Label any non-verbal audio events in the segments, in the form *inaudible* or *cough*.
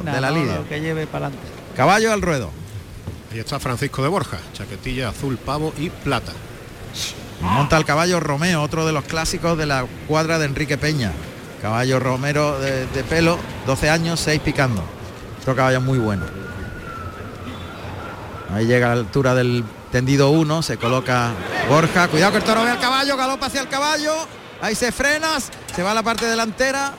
de la lidia. que lleve para adelante. Caballo al ruedo. Ahí está Francisco de Borja, chaquetilla azul pavo y plata. Monta el caballo Romeo, otro de los clásicos de la cuadra de Enrique Peña. Caballo Romero de, de pelo, 12 años, 6 picando. Otro caballo muy bueno. Ahí llega a la altura del tendido 1, se coloca Borja. Cuidado que el toro ve al caballo, galopa hacia el caballo. Ahí se frena, se va a la parte delantera.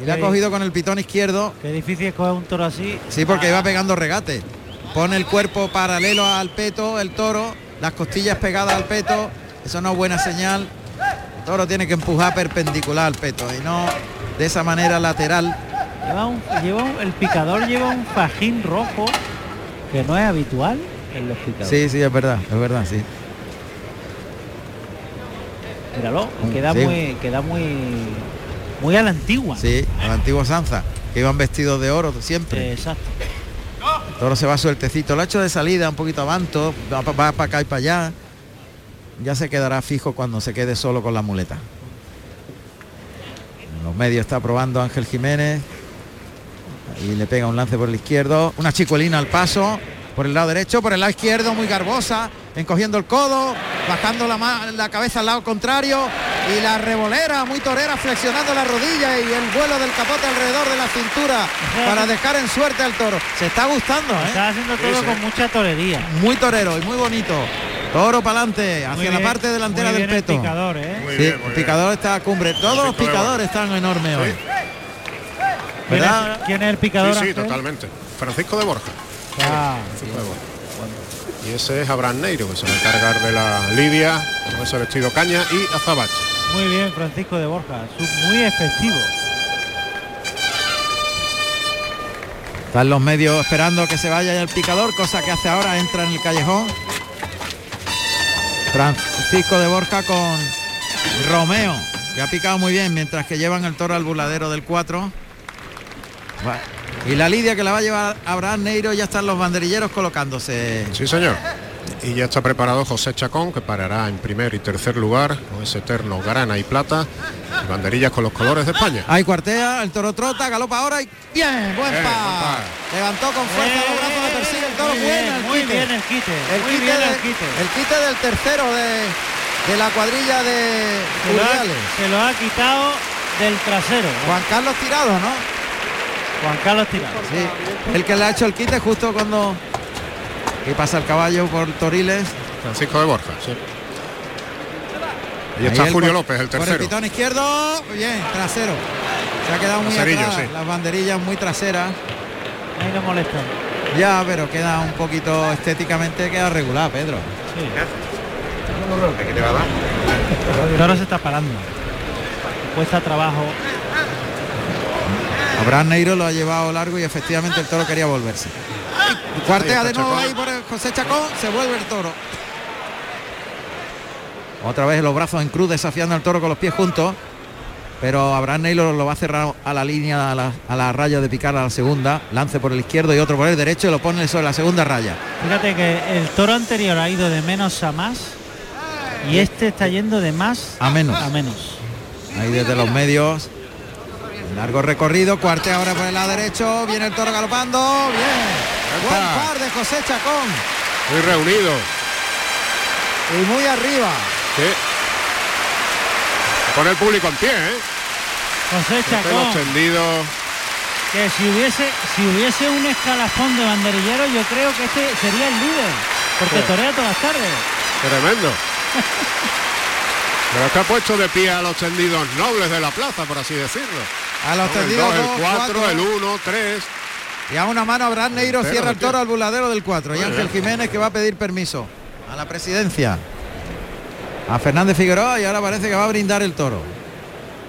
Y le ha cogido con el pitón izquierdo. Qué difícil es coger un toro así. Sí, porque iba pegando regate. Pone el cuerpo paralelo al peto, el toro, las costillas pegadas al peto. Eso no es buena señal. El toro tiene que empujar perpendicular al peto y no de esa manera lateral. Lleva un, lleva un- el picador lleva un fajín rojo que no es habitual en los picadores. Sí, sí, es verdad, es verdad, sí. Míralo, queda Sí. muy, queda muy, muy a la antigua. Sí, el antiguo Sanza, que iban vestidos de oro siempre. Exacto. El toro se va sueltecito. Lo ha hecho de salida, un poquito avanto, va, para acá y para allá. Ya se quedará fijo cuando se quede solo con la muleta. En los medios está probando Ángel Jiménez. Y le pega un lance por el izquierdo. Una chicuelina al paso. Por el lado derecho, por el lado izquierdo, muy garbosa. Encogiendo el codo, bajando la, la cabeza al lado contrario. Y la revolera, muy torera, flexionando la rodilla y el vuelo del capote alrededor de la cintura para dejar en suerte al toro. Se está gustando, ¿eh? Está haciendo todo con mucha torería. Muy torero y muy bonito. Toro para adelante, hacia la parte delantera muy del bien el peto. picador, ¿eh? Muy Sí, bien, muy el bien. picador está a cumbre. Todos los picadores están enormes hoy. ¿Quién ¿Verdad? quién es el picador? Sí, sí, Ángel? totalmente. Francisco de Borja. Ah, Francisco de Borja. Y ese es Abraham Neiro, que se va a encargar de la lidia, con ese vestido caña y azabache. muy bien, Francisco de Borja. Muy efectivo. Están los medios esperando que se vaya el picador, cosa que hace ahora, entra en el callejón. Francisco de Borja con Romeo, que ha picado muy bien, mientras que llevan el toro al burladero del 4. Y la lidia que la va a llevar Abraham Neiro, ya están los banderilleros colocándose. Sí, señor. Y ya está preparado José Chacón, que parará en primer y tercer lugar, con ese eterno grana y plata, y banderillas con los colores de España. Ahí cuartea, el toro trota, galopa ahora y bien, buen Bien. Levantó con fuerza los brazos, le persigue el toro, muy bien, el muy quite. bien el quite. El muy quite, bien de- el quite. el quite del tercero de, de la cuadrilla de Se lo, ha, Urdiales. se lo ha quitado del trasero. Juan Carlos Tirado, ¿no? Juan Carlos Tirado. Sí. El que le ha hecho el quite justo cuando que pasa el caballo por Toriles. Francisco de Borja, sí. Y Ahí está Julio López, el Por el tercero. pitón izquierdo, bien, trasero. Se ha quedado muy Traserillo, atrás, sí. las banderillas muy traseras. Ahí no molesta. Ya, pero queda un poquito estéticamente queda regular, Pedro. Sí. Toro se está parando. Cuesta trabajo. Abraham Neiro lo ha llevado largo y efectivamente el toro quería volverse. Cuartea de nuevo Chacón. ahí por el José Chacón, se vuelve el toro. Otra vez los brazos en cruz desafiando al toro con los pies juntos. Pero Abraham Neiro lo va a cerrar a la línea, a la, a la raya de picar a la segunda. Lance por el izquierdo y otro por el derecho y lo pone sobre la segunda raya. Fíjate que el toro anterior ha ido de menos a más y este está yendo de más A menos. a menos. Ahí desde los medios. Largo recorrido, cuartea ahora por el lado derecho. Viene el toro galopando. Bien. Buen par de José Chacón. Muy reunido. Y muy arriba. Sí. Con el público en pie, ¿eh? José Chacón, que si hubiese si hubiese un escalafón de banderillero, yo creo que este sería el líder, porque Sí. torea todas las tardes. Tremendo. *laughs* Pero está puesto de pie a los tendidos nobles de la plaza, por así decirlo. A los el tendidos 2, dos, el 4, cuatro. el 1, 3. Y a una mano Abraham Neiro cierra el toro al buladero del 4. Y Ángel. Jiménez que va a pedir permiso a la presidencia. A Fernández Figueroa y ahora parece que va a brindar el toro.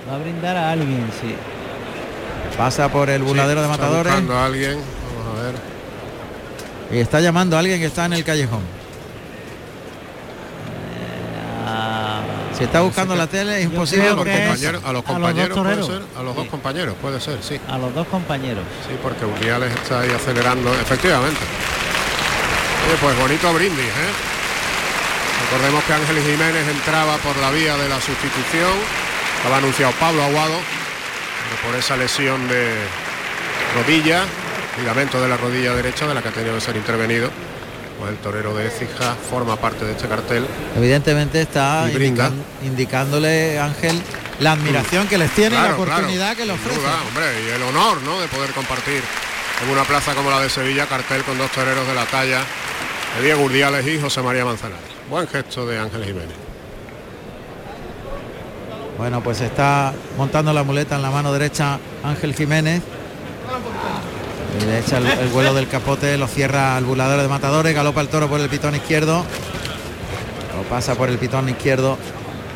Va a brindar a alguien, sí. Pasa por el buladero de matadores buscando a alguien. Vamos a ver. y está llamando a alguien que está en el callejón. Si está buscando la tele es imposible A los porque que es- compañeros, a los a los dos compañeros puede toreros. ser. A los dos Sí. compañeros puede ser, sí. a los dos compañeros. Sí, porque Uriales está ahí acelerando, efectivamente. Oye, pues bonito brindis, ¿eh? Recordemos que Ángel Jiménez entraba por la vía de la sustitución. Estaba anunciado Pablo Aguado pero por esa lesión de rodilla. ligamento de la rodilla derecha de la que ha tenido que ser intervenido. Pues el torero de Écija forma parte de este cartel. Evidentemente está indican- indicándole Ángel la admiración que les tiene y la claro, oportunidad que le ofrece. duda, hombre, y el honor ¿no? de poder compartir en una plaza como la de Sevilla cartel con dos toreros de la talla de Diego Urdiales y José María Manzanares. Buen gesto de Ángel Jiménez. Bueno, pues está montando la muleta en la mano derecha Ángel Jiménez. Le echa el, el vuelo del capote, lo cierra el burlador de matadores, galopa el toro por el pitón izquierdo. Lo pasa por el pitón izquierdo.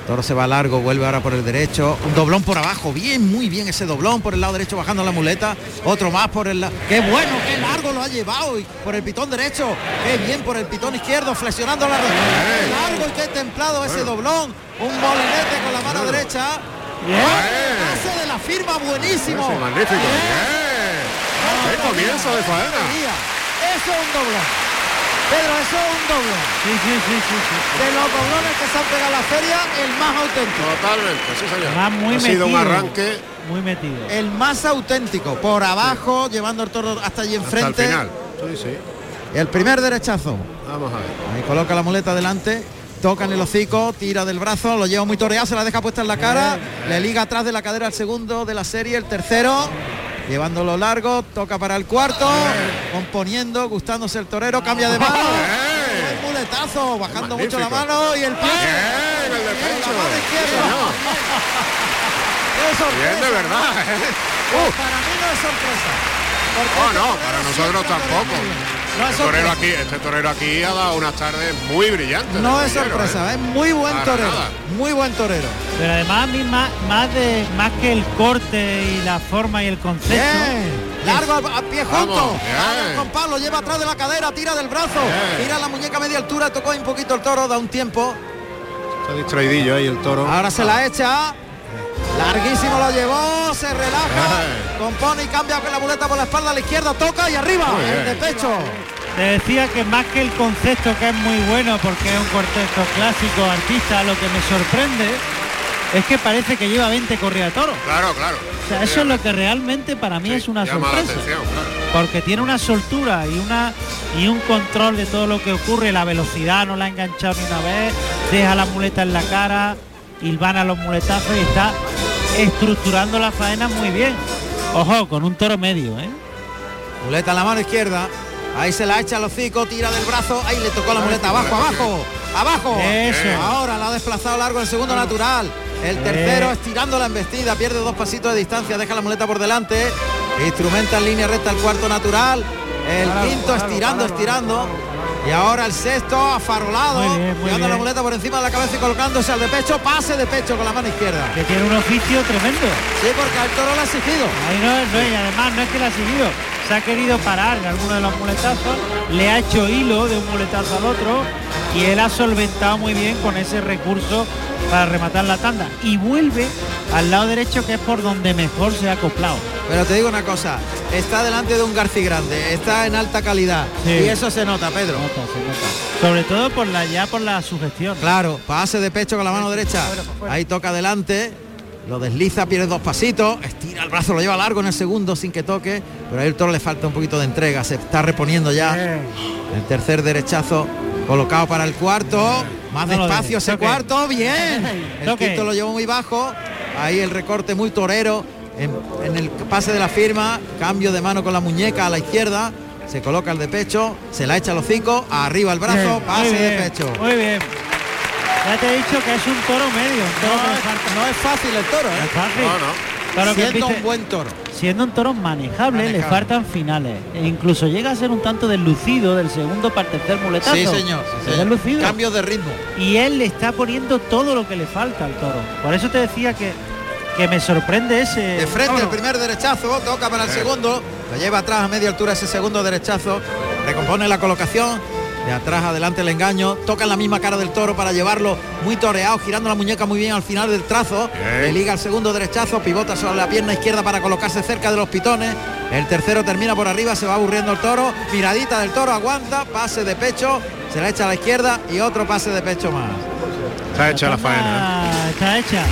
Toro se va largo, vuelve ahora por el derecho. Un doblón por abajo, bien, muy bien ese doblón por el lado derecho bajando la muleta. Otro más por el lado. Qué bueno, qué largo lo ha llevado y por el pitón derecho. Qué bien por el pitón izquierdo, flexionando la rodilla. Qué largo y qué templado ese doblón. Un molinete con la mano derecha. Pase de la firma buenísimo. Magnífico. ¡Qué comienzo de faena! Eso es un doblón. Pedro, eso es un doblón. Sí, sí, sí, sí, sí. De los doblones que se han pegado a la feria, el más auténtico. Totalmente, sí señor. Va muy ha sido un metido. arranque Muy metido. El más auténtico. Por abajo, llevando el toro hasta allí hasta el enfrente. final. Sí, sí. El primer derechazo. Vamos a ver. Ahí coloca la muleta delante. Toca en el hocico, tira del brazo, lo lleva muy toreado, se la deja puesta en la cara, le liga atrás de la cadera al segundo de la serie, el tercero, llevándolo largo, toca para el cuarto, componiendo, gustándose el torero, cambia de mano, ¡Eh! buen muletazo, bajando mucho la mano y el pie. Bien, el. Bien de verdad. ¿eh? Pues para mí no es sorpresa. porque No, este para nosotros tampoco. No es Este torero aquí, este torero aquí ha dado unas tardes muy brillantes. No es torero, sorpresa, ¿eh? es muy buen Para torero. nada. Muy buen torero. Pero además a mí más, más de más que el corte y la forma y el concepto. Bien. Largo al pie junto. con palo, lleva atrás de la cadera, tira del brazo. Bien. Tira la muñeca a media altura, tocó ahí un poquito el toro, da un tiempo. Está distraidillo ahí el toro. Ahora se la echa. Larguísimo lo llevó, se relaja, compone y cambia con la muleta por la espalda a la izquierda, toca y arriba, el de pecho. Te decía que más que el concepto que es muy bueno porque es un cuarteto clásico artista, lo que me sorprende es que parece que lleva 20 corridas toro. Claro, claro. O sea, eso es lo que realmente para mí Sí, es una sorpresa. atención, claro. Porque tiene una soltura y una y un control de todo lo que ocurre, la velocidad no la ha enganchado ni una vez, deja la muleta en la cara, hilvana los muletazos y está estructurando la faena muy bien. Ojo, con un toro medio, ¿eh? Muleta en la mano izquierda. Ahí se la echa al hocico, tira del brazo. Ahí le tocó la muleta abajo, abajo, abajo. Eso. Ahora la ha desplazado largo el segundo natural. El tercero estirando la embestida, pierde dos pasitos de distancia, deja la muleta por delante. Instrumenta en línea recta el cuarto natural. El quinto estirando, estirando. Y ahora el sexto afarolado, Muy bien, muy llevando la muleta por encima de la cabeza y colocándose al de pecho, pase de pecho con la mano izquierda. Que tiene un oficio tremendo. Sí, porque al toro le ha exigido. Ahí no, es- no y además no es que la ha seguido, se ha querido parar en alguno de los muletazos, le ha hecho hilo de un muletazo al otro y él ha solventado muy bien con ese recurso para rematar la tanda. Y vuelve al lado derecho que es por donde mejor se ha acoplado. Pero te digo una cosa, está delante de un Garci grande, está en alta calidad. Sí. Y eso se nota, Pedro. Se nota, se nota. Sobre todo por la ya por la sugestión. Claro, pase de pecho con la mano derecha. Ahí toca adelante. Lo desliza, pierde dos pasitos, estira el brazo, lo lleva largo en el segundo sin que toque, pero ahí el toro le falta un poquito de entrega, se está reponiendo ya. El tercer derechazo colocado para el cuarto, más No despacio ese cuarto, bien. El quinto lo llevó muy bajo, ahí el recorte muy torero en, en el pase de la firma, cambio de mano con la muñeca a la izquierda, se coloca el de pecho, se la echa al hocico, arriba el brazo, Bien, pase de pecho. Muy bien. Ya te he dicho que es un toro medio, un toro No, no es fácil el toro, no es ¿eh? fácil. No, no. Que Siendo un buen toro. siendo un toro manejable, le faltan finales. E incluso llega a ser un tanto deslucido del segundo para el tercer muletazo. Sí, señor. sí, señor. deslucido. Cambio de ritmo. Y él le está poniendo todo lo que le falta al toro. Por eso te decía que, que me sorprende ese. De frente toro. el primer derechazo, toca para el segundo, lo lleva atrás a media altura ese segundo derechazo, recompone la colocación, de atrás adelante el engaño, toca en la misma cara del toro para llevarlo muy toreado, girando la muñeca muy bien al final del trazo, le liga el segundo derechazo, pivota sobre la pierna izquierda para colocarse cerca de los pitones, el tercero termina por arriba, se va aburriendo el toro, miradita del toro, aguanta, pase de pecho, se la echa a la izquierda y otro pase de pecho más. Está hecha la faena. Está hecha.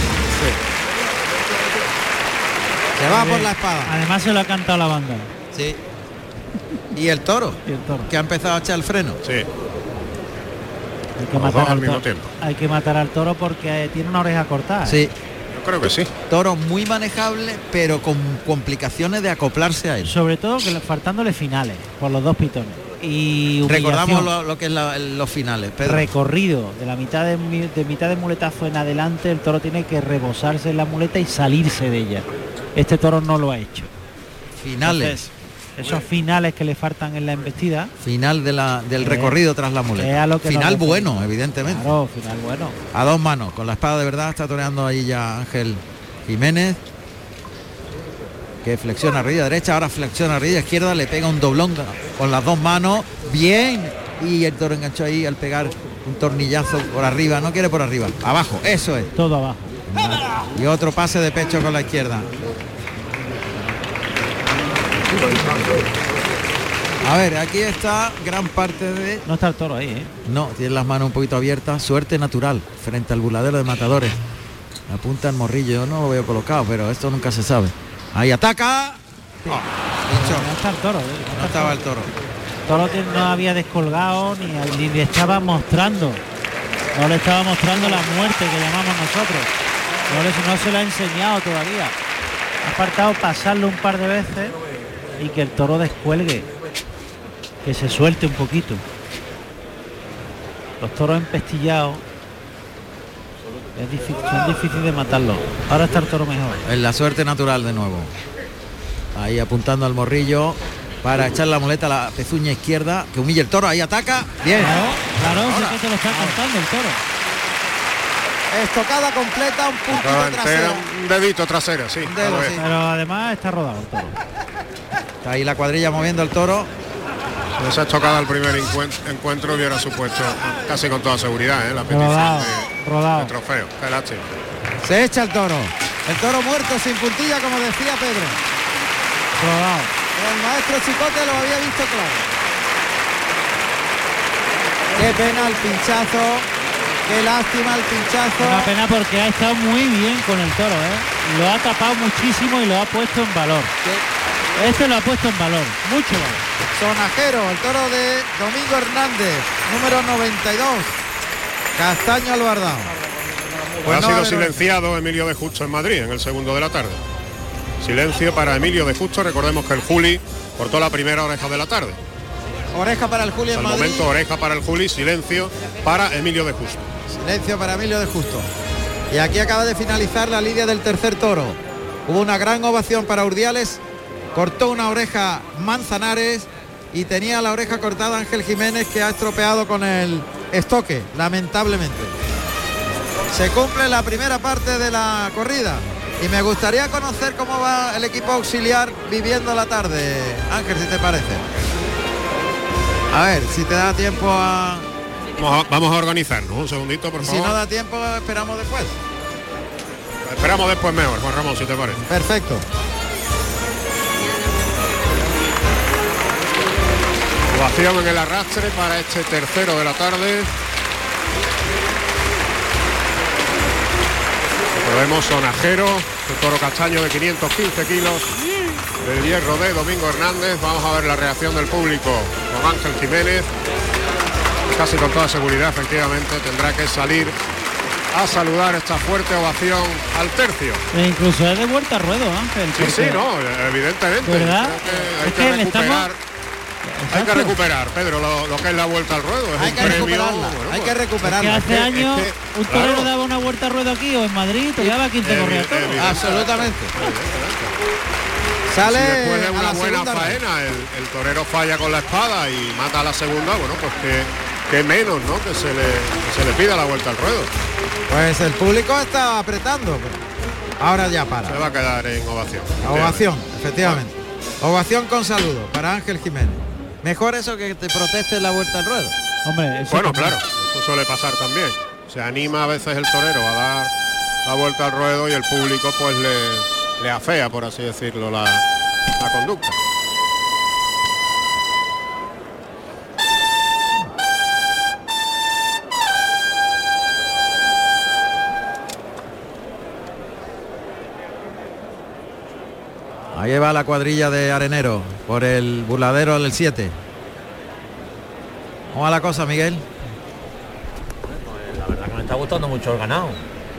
Se va por la espada. Además se lo ha cantado la banda. Sí. Y el toro, Y el toro. que ha empezado a echar el freno. Sí, Hay que, matar al mismo toro. tiempo. Hay que matar al toro porque tiene una oreja cortada. ¿eh? Sí, yo creo que sí. toro muy manejable, pero con complicaciones de acoplarse a él. Sobre todo que le- faltándole finales por los dos pitones. Y Recordamos lo, lo que es la- los finales, Pedro. recorrido de la mitad de, mi- de mitad de muletazo en adelante el toro tiene que rebosarse en la muleta y salirse de ella este toro no lo ha hecho finales. Entonces, esos finales que le faltan en la embestida Final de la, del Eh, recorrido tras la muleta. lo que Final bueno, evidentemente. claro final bueno A dos manos, con la espada de verdad está toreando ahí ya Ángel Jiménez. Que flexiona rodilla derecha, ahora flexiona rodilla izquierda, le pega un doblón con las dos manos. Bien. Y el toro enganchó ahí al pegar un tornillazo por arriba. No quiere por arriba. Abajo, eso es. todo abajo Y otro pase de pecho con la izquierda. A ver, aquí está gran parte de... no está el toro ahí ¿eh? No, tiene las manos un poquito abiertas. Suerte natural frente al buladero de matadores. Apunta el morrillo. Yo no lo veo colocado, pero esto nunca se sabe. Ahí ataca. Oh, pinchó. no está el toro ¿eh? No estaba el toro. El toro que no había descolgado ni, ni le estaba mostrando no le estaba mostrando la muerte que llamamos nosotros no, le- no se lo ha enseñado todavía ha faltado pasarlo un par de veces y que el toro descuelgue que se suelte un poquito los toros empestillados es difícil, son difíciles de matarlos ahora está el toro mejor En la suerte natural de nuevo. Ahí apuntando al morrillo para echar la muleta a la pezuña izquierda. Que humilla el toro. Ahí ataca. Bien. claro claro es que te lo está contando el toro Estocada completa, un puntito trasero. un dedito trasero, sí. Un dedo, lo es. sí. pero además está rodado el toro Está ahí la cuadrilla moviendo el toro. Si esa estocada al primer encuen- encuentro hubiera supuesto casi con toda seguridad ¿eh? la petición rodado de, rodado de trofeo. Qué. Se echa el toro. El toro muerto sin puntilla, como decía Pedro. rodado El maestro Chicote lo había visto claro. Qué pena el pinchazo. Qué lástima el pinchazo. Una pena porque ha estado muy bien con el toro, ¿eh? Lo ha tapado muchísimo y lo ha puesto en valor. Qué Este lo ha puesto en valor, mucho valor. Sonajero, el toro de Domingo Hernández, número 92. Castaño Albardao. Pues ha no sido silenciado Emilio de Justo en Madrid en el segundo de la tarde. Silencio para Emilio de Justo. Recordemos que el Juli cortó la primera oreja de la tarde. Oreja para el Julio en Al Madrid. momento oreja para el Juli, silencio para Emilio de Justo. Silencio para Emilio de Justo. Y aquí acaba de finalizar la lidia del tercer toro. Hubo una gran ovación para Urdiales. Cortó una oreja Manzanares y tenía la oreja cortada Ángel Jiménez que ha estropeado con el estoque, lamentablemente. Se cumple la primera parte de la corrida y me gustaría conocer cómo va el equipo auxiliar viviendo la tarde. Ángel, si te parece. A ver, si te da tiempo a... Vamos a, vamos a organizarnos. Un segundito, por y Si favor. no da tiempo, esperamos después. Esperamos después mejor, Juan Ramón, si te parece. Perfecto. Ovación en el arrastre para este tercero de la tarde. Recordemos sonajero, el toro castaño de 515 kilos del hierro de Domingo Hernández. Vamos a ver la reacción del público con Ángel Jiménez. Casi con toda seguridad, efectivamente, tendrá que salir a saludar esta fuerte ovación al tercio. E incluso es de vuelta a ruedo, Ángel. Sí, sí, no, evidentemente. ¿Verdad? Creo que hay Es que, que le estamos- recuperar. Hay que recuperar, Pedro, lo, lo que es la vuelta al ruedo. Es Hay un que premio, recuperarla. bueno, hay que Que recuperarla. hace es años que, un torero claro. daba una vuelta a ruedo aquí o en Madrid, te daba 15 Evi- corridas Absolutamente. Si Sale después de una buena faena el, el torero falla con la espada y mata a la segunda, bueno, pues que, que menos, ¿no? Que se, le, que se le pida la vuelta al ruedo. Pues el público está apretando. Ahora ya para. Se va a quedar en ovación. Ovación, efectivamente. Ovación con saludo para Ángel Jiménez. Mejor eso que te proteste la vuelta al ruedo. Hombre, eso Bueno, también. claro, eso suele pasar también. Se anima a veces el torero a dar la vuelta al ruedo y el público pues le, le afea, por así decirlo, la, la conducta. Ahí Lleva la cuadrilla de Arenero por el burladero del 7. ¿Cómo va la cosa, Miguel? La verdad que me está gustando mucho el ganado.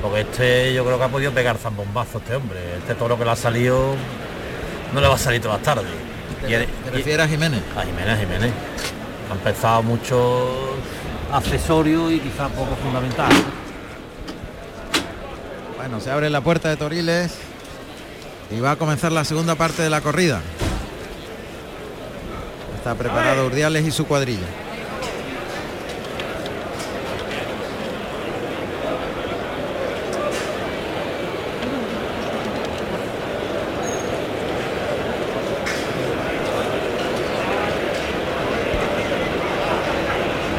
Porque este yo creo que ha podido pegar zambombazo este hombre. Este toro que le ha salido no le va a salir todas las tardes. ¿Te, te refieres a Jiménez? A Jiménez, Jiménez. Ha empezado mucho accesorio y quizás poco fundamental. Bueno, se abre la puerta de Toriles y va a comenzar la segunda parte de la corrida. Está preparado Urdiales y su cuadrilla.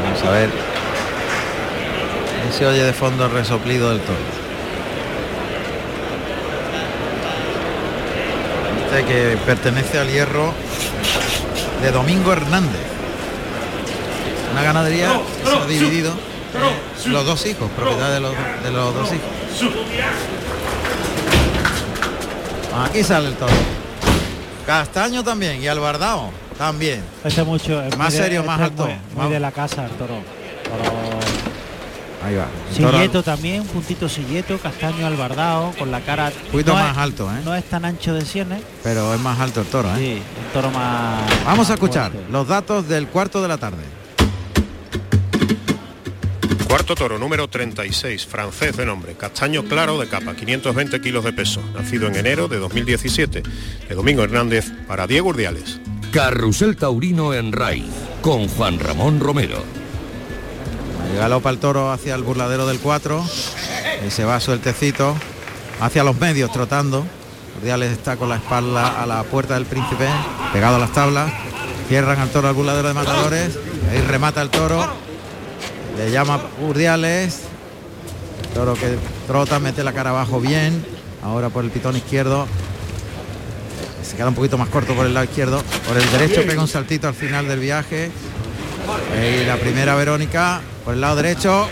Vamos a ver. Se oye de fondo el resoplido del toro. Que pertenece al hierro de Domingo Hernández. Una ganadería que se ha dividido los dos hijos, propiedad de los, de los dos hijos. Aquí sale el toro. Castaño también y Albardao también. Este mucho es Más de- serio, este más alto. Muy, de la casa el toro. Toro- Ahí va. El Silleto también, un puntito silleto, castaño albardao, con la cara. un poquito no más es, alto, ¿eh? No es tan ancho de sienes. pero es más alto el toro, ¿eh? Sí, un toro más. Vamos más a escuchar fuerte. los datos del cuarto de la tarde. Cuarto toro, número 36, francés de nombre, castaño claro de capa, 520 kilos de peso, nacido en enero de 2017, de Domingo Hernández para Diego Urdiales. Carrusel Taurino en RAI con Juan Ramón Romero. Galopa el toro hacia el burladero del 4. Y se va sueltecito hacia los medios trotando. Urdiales está con la espalda a la puerta del príncipe, pegado a las tablas. Cierran al toro al burladero de matadores. Ahí remata el toro. Le llama Urdiales. El toro que trota, mete la cara abajo bien. Ahora por el pitón izquierdo. Se queda un poquito más corto por el lado izquierdo. Por el derecho pega un saltito al final del viaje. Y la primera Verónica por el lado derecho.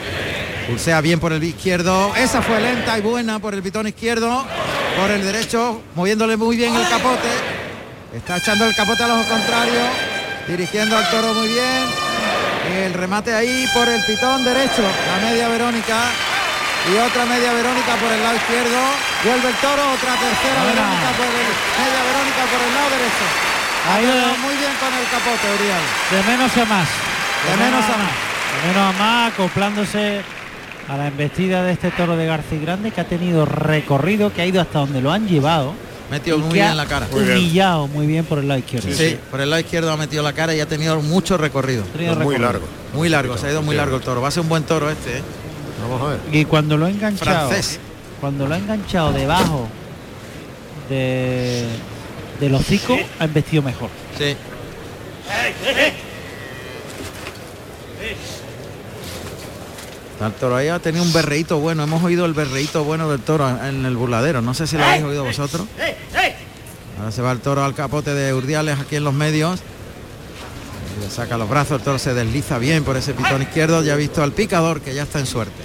Pulsea bien por el izquierdo. Esa fue lenta y buena por el pitón izquierdo. Por el derecho, moviéndole muy bien el capote. Está echando el capote al ojo contrario. Dirigiendo al toro muy bien. Y el remate ahí por el pitón derecho. La media Verónica. Y otra media Verónica por el lado izquierdo. Vuelve el toro. Otra tercera. Verónica por el media Verónica por el lado derecho. Ha va. muy bien con el capote, Uriel. De menos a más. De menos a más. Menos a más, acoplándose a la embestida de este toro de García Grande que ha tenido recorrido, que ha ido hasta donde lo han llevado. Metió y muy bien la cara. Humillado muy bien por el lado izquierdo. Sí, por el lado izquierdo ha metido la cara y ha tenido mucho recorrido. Muy recorrido. largo. Muy largo, se ha ido muy largo el toro. Va a ser un buen toro este, ¿eh? Vamos a ver. Y cuando lo ha enganchado, Francés. cuando lo ha enganchado debajo de del hocico, ha embestido mejor. Sí. El toro ahí ha tenido un berreíto bueno. Hemos oído el berreíto bueno del toro en el burladero. No sé si lo habéis oído vosotros. Ahora se va el toro al capote de Urdiales aquí en los medios. Le saca los brazos, el toro se desliza bien por ese pitón izquierdo. Ya ha visto al picador que ya está en suerte.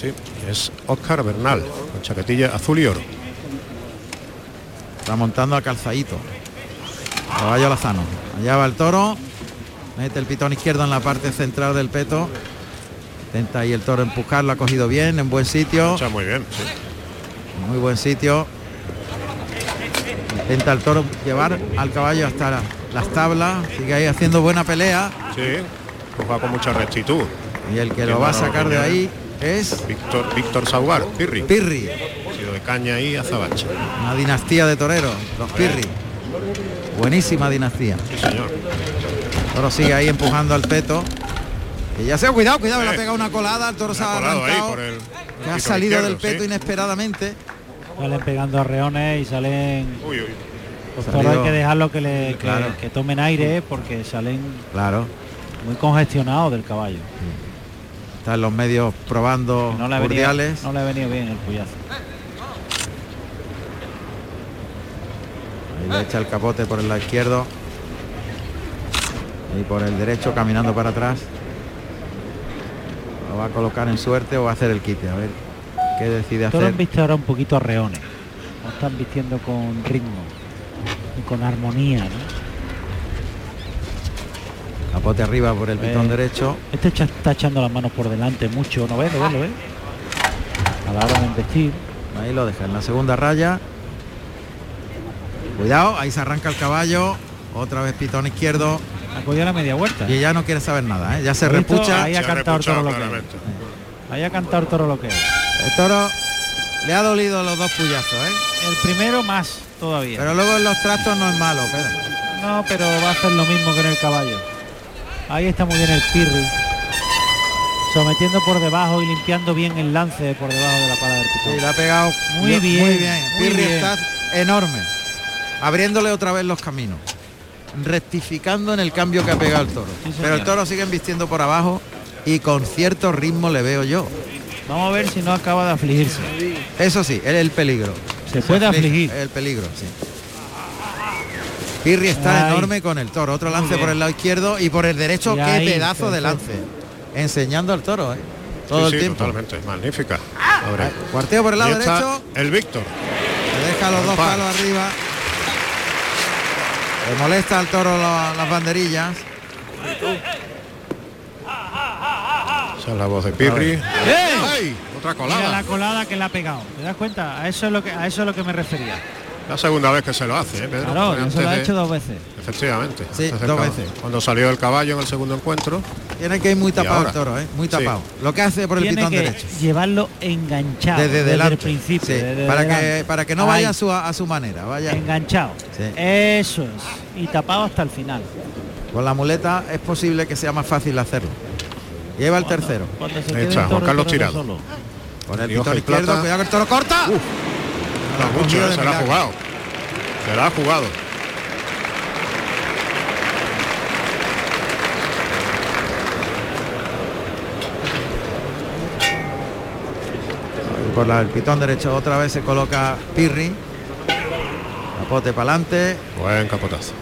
Sí, es Oscar Bernal, con chaquetilla azul y oro. Está montando a calzadito. Caballo Lazano. Allá va el toro. Mete el pitón izquierdo en la parte central del peto. Intenta ahí el toro empujarlo, ha cogido bien, en buen sitio. Echa muy bien, sí. Muy buen sitio. Intenta el toro llevar al caballo hasta la- las tablas. Sigue ahí haciendo buena pelea. Sí, con mucha rectitud. Y el que Qué lo va a sacar de ahí es Víctor, Víctor Saugar, Pirri. Pirri. Ha sido de caña ahí a Zabacha. Una dinastía de toreros, los Pirri. Buenísima dinastía. Sí, señor. El toro sigue ahí empujando al peto. Y ya se ha cuidado, cuidado, le ha pegado una colada, el toro se ha ha colado ahí arrancado, por el que ha salido del peto sí. inesperadamente. Salen pegando arreones y salen. Uy, uy. Los toros hay que dejarlo que, le, que, Claro. que tomen aire porque salen Claro, muy congestionados del caballo. está en los medios probando No le ha venido, no le ha venido bien el puyazo. Ahí le echa el capote por el lado izquierdo. Y por el derecho caminando para atrás. Lo va a colocar en suerte o va a hacer el quite. A ver qué decide Todos hacer. han visto ahora un poquito arreones. No están vistiendo con ritmo. y con armonía. ¿no? Capote arriba por el pitón derecho. Este está echando las manos por delante mucho, ¿no ves? ¿Lo ves? ¿Lo ves? A la hora de investir. Ahí lo deja en la segunda raya. Cuidado, ahí se arranca el caballo. Otra vez pitón izquierdo. Ha cogido la media vuelta. Y ya no quiere saber nada, ¿eh? ya se repucha. Ahí ha cantado el toro lo que es. Ahí ha cantado el toro lo que es. El toro le ha dolido los dos puyazos, ¿eh? El primero más todavía. Pero luego en los trastos no es malo, Pedro. No, pero va a hacer lo mismo que en el caballo. Ahí está muy bien el Pirri. Sometiendo por debajo y limpiando bien el lance por debajo de la pala del pitón. Sí, le ha pegado Muy bien, Muy bien. muy Pirri bien. está enorme. Abriéndole otra vez los caminos. Rectificando en el cambio que ha pegado el toro. Sí. Pero el toro sigue vistiendo por abajo y con cierto ritmo le veo yo. Vamos a ver si no acaba de afligirse. Eso sí, es el peligro. Se puede aflige- afligir. El peligro, sí. Pirri está Ay. enorme con el toro. Otro lance por el lado izquierdo y por el derecho, Y qué ahí, pedazo de lance. Enseñando al toro, ¿eh? Todo Sí, el sí, tiempo. totalmente. Magnífica. Ahí, Cuarteo por el lado derecho. el Víctor. Le deja los dos palos arriba. Le molesta al toro la- las banderillas. Esa es la voz de Pirri. ¡Eh! ¡Ay! Otra Mira la colada. colada que le ha pegado. ¿Te das cuenta? A eso es lo que a eso es lo que me refería. La segunda vez que se lo hace, ¿eh, Pedro? Claro, se lo ha de- hecho dos veces. Efectivamente. Sí, dos veces. Cuando salió el caballo en el segundo encuentro. Tiene que ir muy tapado el toro, ¿eh? Muy Sí. tapado. Lo que hace por el Tiene pitón que derecho. llevarlo enganchado Desde, desde, delante. el principio. Sí, desde para, que, para que no Ahí, vaya a su, a su manera. Vaya. enganchado. Sí. Eso es. Y tapado hasta el final. Con la muleta es posible que sea más fácil hacerlo. Lleva el tercero. Cuando se Ahí quede está, el Juan Carlos Tirado. solo. Con el pitón izquierdo. Cuidado que el toro corta. Ha mucho, ¿eh? se la ha milagro. jugado. Se la ha jugado. Por la- el pitón derecho otra vez se coloca Pirri. Capote para adelante. Buen capotazo.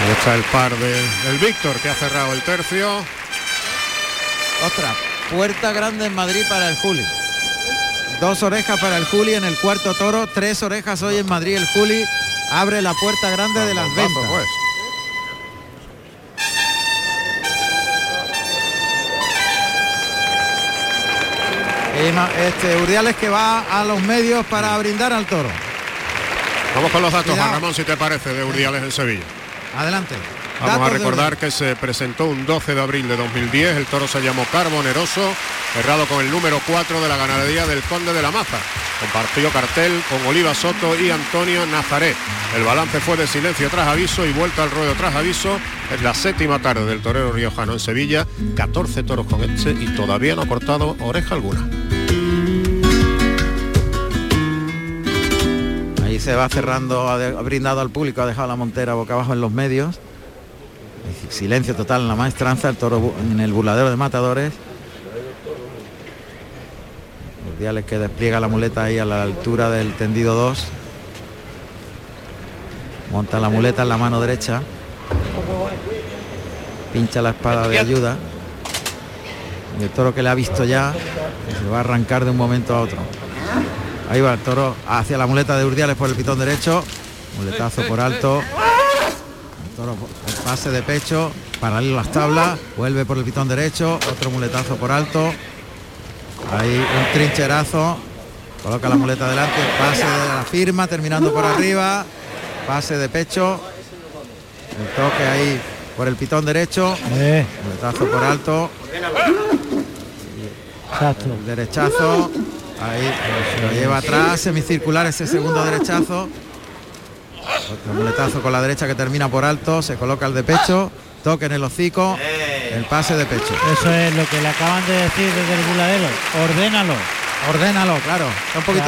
Ahí está el par de el Víctor que ha cerrado el tercio. Otra. Puerta grande en Madrid para el Juli. Dos orejas para el Juli en el cuarto toro. Tres orejas hoy en Madrid el Juli. Abre la puerta grande de las ventas. pues. Este Urdiales que va a los medios para brindar al toro. Vamos con los datos. Juan Ramón, si te parece, de Urdiales en Sevilla. Adelante. Vamos Datos a recordar que se presentó un 12 de abril de 2010. El toro se llamó Carboneroso, cerrado con el número 4 de la ganadería del Conde de la Maza. Compartió cartel con Oliva Soto y Antonio Nazaret. El balance fue de silencio tras aviso y vuelta al ruedo tras aviso. Es la séptima tarde del torero riojano en Sevilla. 14 toros con este y todavía no ha cortado oreja alguna. Ahí se va cerrando, ha brindado al público, ha dejado la montera boca abajo en los medios. Silencio total en la maestranza, el toro en el burladero de matadores. Urdiales que despliega la muleta ahí a la altura del tendido 2. Monta la muleta en la mano derecha. Pincha la espada de ayuda. Y el toro que le ha visto ya se va a arrancar de un momento a otro. Ahí va el toro hacia la muleta de Urdiales por el pitón derecho. Muletazo por alto. El toro pase de pecho, paralelo a las tablas, vuelve por el pitón derecho, otro muletazo por alto. Ahí un trincherazo. Coloca la muleta delante, pase de la firma, terminando por arriba. Pase de pecho. El toque ahí por el pitón derecho. Eh, Muletazo por alto. El derechazo. Ahí lo lleva atrás, semicircular ese segundo derechazo. Otro muletazo con la derecha que termina por alto, se coloca el de pecho, toque en el hocico, el pase de pecho. Eso es lo que le acaban de decir desde el buladero. Ordénalo. Ordénalo, claro. Está un poquito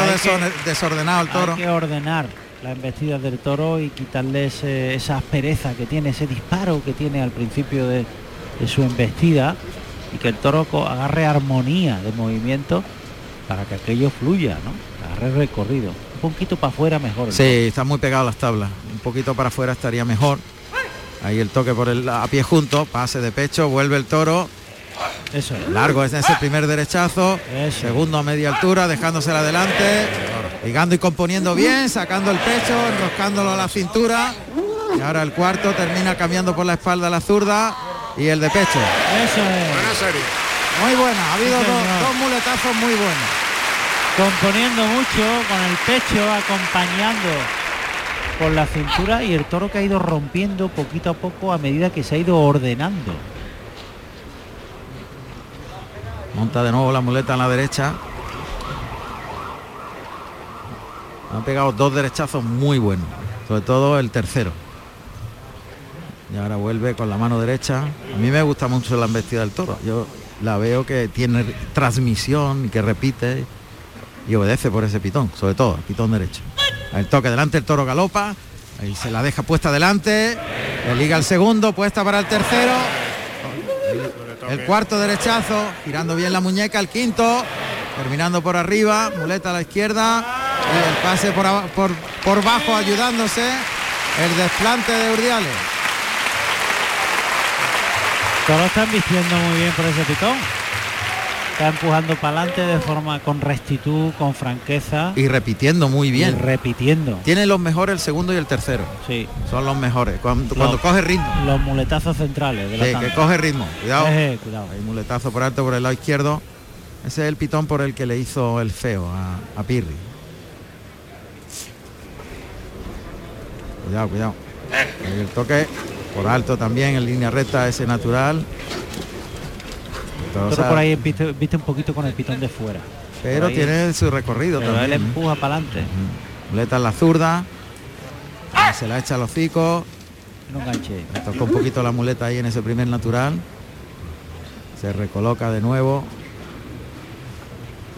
que- desordenado el toro. Hay que ordenar la embestida del toro y quitarle ese- esa aspereza que tiene, ese disparo que tiene al principio de, de su embestida y que el toro agarre armonía de movimiento para que aquello fluya, ¿no? Agarre recorrido. Un poquito para afuera mejor. ¿no? Sí, está muy pegado a las tablas. Un poquito para afuera estaría mejor. Ahí el toque por el a pie junto, pase de pecho, vuelve el toro. Eso es. Largo es ese primer derechazo. Eso. Segundo a media altura, dejándosela adelante. Ligando y componiendo bien, sacando el pecho, enroscándolo a la cintura. Y ahora el cuarto termina cambiando por la espalda la zurda y el de pecho. Eso es. Buena serie. Muy buena, ha habido Sí, dos, dos muletazos muy buenos. Componiendo mucho con el pecho acompañando con la cintura y el toro que ha ido rompiendo poquito a poco a medida que se ha ido ordenando Monta de nuevo la muleta en la derecha. Han pegado dos derechazos muy buenos, sobre todo el tercero. Y ahora vuelve con la mano derecha. A mí me gusta mucho la embestida del toro. Yo la veo que tiene transmisión y que repite y obedece por ese pitón, sobre todo pitón derecho. El toque delante, el toro galopa. Ahí se la deja puesta delante. Le liga el segundo, puesta para el tercero. El cuarto derechazo, girando bien la muñeca, el quinto, terminando por arriba, muleta a la izquierda, y el pase por, por, por bajo ayudándose, el desplante de Urdiales. toro está vistiendo muy bien por ese pitón está empujando para adelante de forma con rectitud con franqueza Y repitiendo muy y bien. repitiendo Tiene los mejores el segundo y el tercero. sí Son los mejores. Cuando, cuando Los- coge ritmo. los muletazos centrales de la Sí, que coge ritmo. Cuidado. Eh, cuidado Hay muletazo por alto por el lado izquierdo. Ese es el pitón por el que le hizo el feo a, a Pirri. Cuidado, cuidado. Ahí el toque por alto también en línea recta ese natural. Todo, o Toro sea, por ahí viste, viste un poquito con el pitón de fuera pero ahí. tiene su recorrido pero él también. ¿eh? empuja para adelante Muleta en la zurda. Se la echa al hocico. no Le tocó un poquito la muleta ahí en ese primer natural. Se recoloca de nuevo.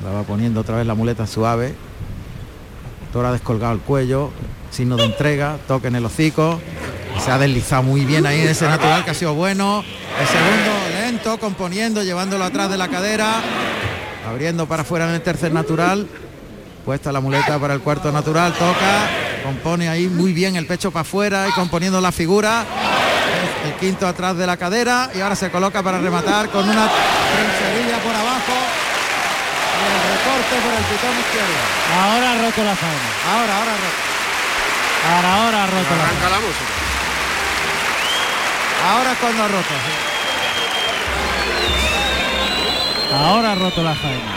La va poniendo otra vez la muleta suave. Toro ha descolgado el cuello. Signo de entrega. Toque en el hocico. Se ha deslizado muy bien ahí en ese natural que ha sido bueno. El segundo lento, componiendo, llevándolo atrás de la cadera. Abriendo para afuera en el tercer natural. Puesta la muleta para el cuarto natural. Toca. Compone ahí muy bien el pecho para afuera y componiendo la figura. El quinto atrás de la cadera y ahora se coloca para rematar con una trincherilla por abajo. Y el recorte por el pitón izquierdo. ahora ha roto la faena Ahora, ahora, ahora. ahora ahora ha roto la Arranca la música. Ahora es cuando ha roto. sí. Ahora ha roto la faena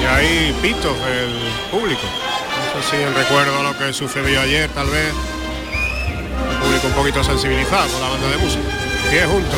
Y hay pitos del público. No sé si en recuerdo lo que sucedió ayer, tal vez. El público un poquito sensibilizado con la banda de música. Juntos.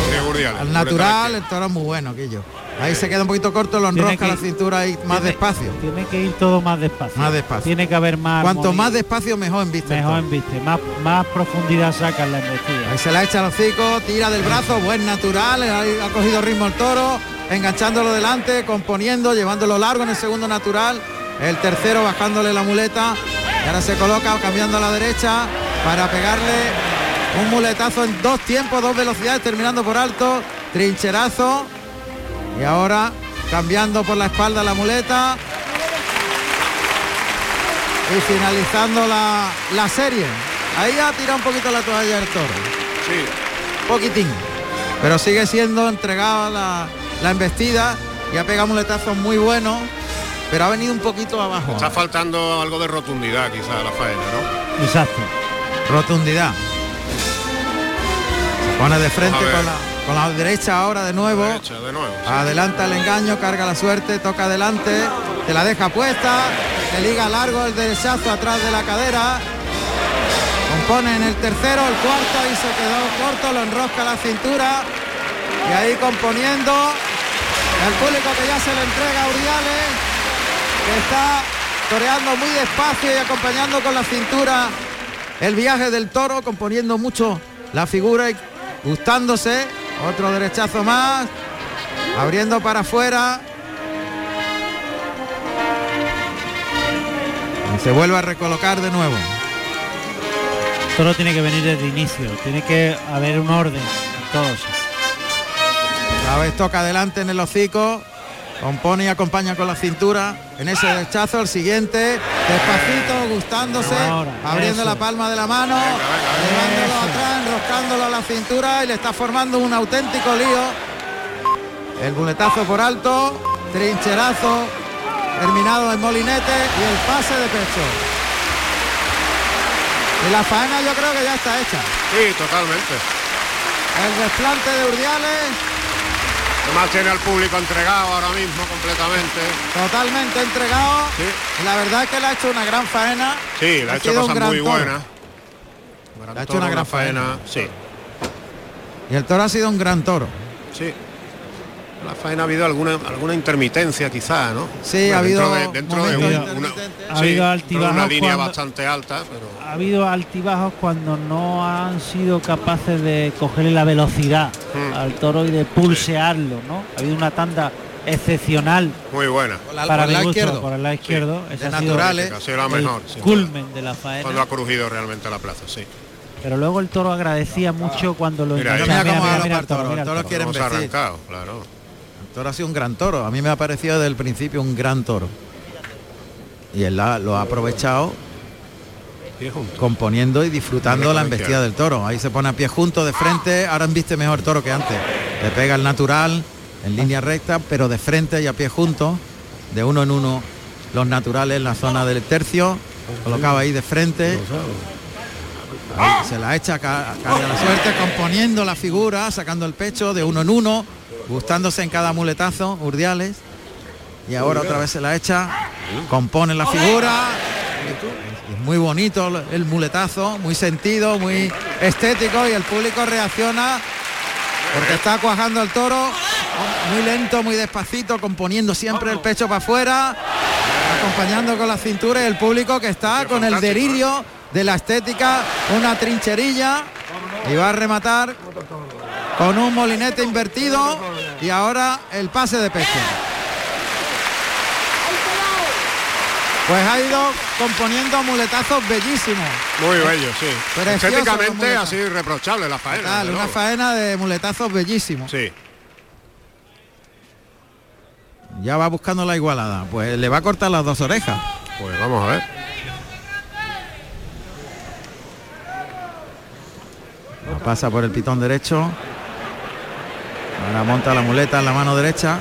Al natural, el toro es muy bueno, Quillo. Ahí se queda un poquito corto, lo enrosca que- la cintura ahí más Tiene- despacio. tiene que ir todo más despacio Más despacio. tiene que haber más Cuanto armonía, más despacio, mejor en vista. mejor en viste más más profundidad saca en la embestida Ahí se la echa al hocico, tira del brazo, buen natural, ahí ha cogido ritmo el toro, enganchándolo delante, componiendo, llevándolo largo en el segundo natural, el tercero bajándole la muleta, y ahora se coloca cambiando a la derecha para pegarle un muletazo en dos tiempos, dos velocidades, terminando por alto, trincherazo, y ahora cambiando por la espalda la muleta. Y finalizando la, la serie. Ahí ha tirado un poquito la toalla el toro Sí, poquitín. Pero sigue siendo entregada la, la embestida y ha pegado muletazos muy buenos, pero ha venido un poquito abajo. está faltando algo de rotundidad quizá a la faena, ¿no? exacto Rotundidad. Se pone de frente con la, con la derecha ahora de nuevo. Derecha, de nuevo. sí. Adelanta el engaño, carga la suerte, toca adelante, te la deja puesta, le liga largo el derechazo atrás de la cadera. Compone en el tercero, el cuarto y se quedó corto, lo enrosca la cintura. Y ahí componiendo el público que ya se le entrega a Uriales, que está toreando muy despacio y acompañando con la cintura el viaje del toro, componiendo mucho la figura y gustándose. Otro derechazo más, abriendo para afuera. Y se vuelve a recolocar de nuevo. todo tiene que venir desde inicio tiene que haber un orden en todos Cada vez toca adelante en el hocico. Compone y acompaña con la cintura. En ese derechazo, el siguiente. Despacito, gustándose. Ahora, abriendo eso. la palma de la mano. A la cintura. Y le está formando un auténtico lío. El muletazo por alto, trincherazo, terminado en molinete y el pase de pecho. Y la faena yo creo que ya está hecha. Sí, totalmente. El desplante de Urdiales, Además tiene al público entregado ahora mismo completamente. totalmente entregado. Sí. La verdad es que le ha hecho una gran faena. Sí, le ha hecho sido un cosas muy buenas. Ha hecho una gran faena. Sí, Y el toro ha sido un gran toro. sí. La faena ha habido alguna alguna intermitencia quizá, ¿no? Sí, ha dentro habido de, dentro de un- una. Ha sí, habido línea cuando- bastante alta, pero Ha habido altibajos cuando no han sido capaces de cogerle la velocidad Mm. al toro y de pulsearlo, ¿no? Ha habido una tanda excepcional muy buena. Para el lado izquierdo. por el lado izquierdo. Ese de ha sido naturales. Ha sido la mejor. culmen de la faena. Cuando ha crujido realmente la plaza, sí. Pero luego el toro agradecía mucho cuando lo Mira, enganchaba. mira Mira, mira el toro, el toro, quiere claro. El toro ha sido un gran toro. A mí me ha parecido desde el principio un gran toro. Y él la- lo ha aprovechado componiendo y disfrutando la embestida del toro. Ahí se pone a pie junto de frente. Ahora embiste mejor toro que antes. Le pega el natural en línea recta, pero de frente y a pie junto. De uno en uno los naturales en la zona del tercio. Colocado ahí de frente. Ahí se la echa ca- carga la suerte, componiendo la figura, sacando el pecho de uno en uno, gustándose en cada muletazo, Urdiales. Y ahora otra vez se la echa, compone la figura. Es muy bonito el muletazo, muy sentido, muy estético y el público reacciona porque está cuajando el toro muy lento, muy despacito, componiendo siempre el pecho para afuera, acompañando con la cintura y el público que está con el delirio de la estética, una trincherilla y va a rematar con un molinete invertido y ahora el pase de pecho. Pues ha ido componiendo muletazos bellísimos. Muy bello, sí. Precioso Estéticamente así irreprochable la faena. Tal, desde una faena de muletazos bellísimos. Sí. Ya va buscando la igualada. Pues le va a cortar las dos orejas. Pues vamos a ver. Pasa por el pitón derecho. Ahora monta la muleta en la mano derecha.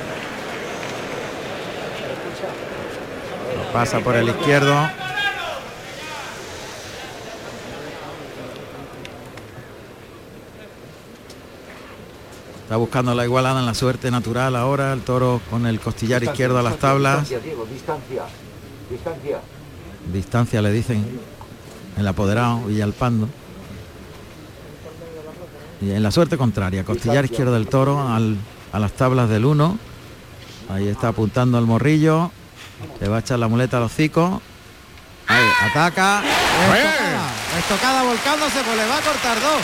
Pasa por el izquierdo. Está buscando la igualada en la suerte natural ahora. El toro con el costillar izquierdo a las tablas. Distancia, Diego, distancia. Distancia. Distancia le dicen el apoderado Villalpando. Y en la suerte contraria, costillar izquierdo del toro al- a las tablas del 1. Ahí está apuntando al morrillo. Le va a echar la muleta al hocico. Ahí, ataca. Estocada, estocada volcándose, pues le va a cortar dos.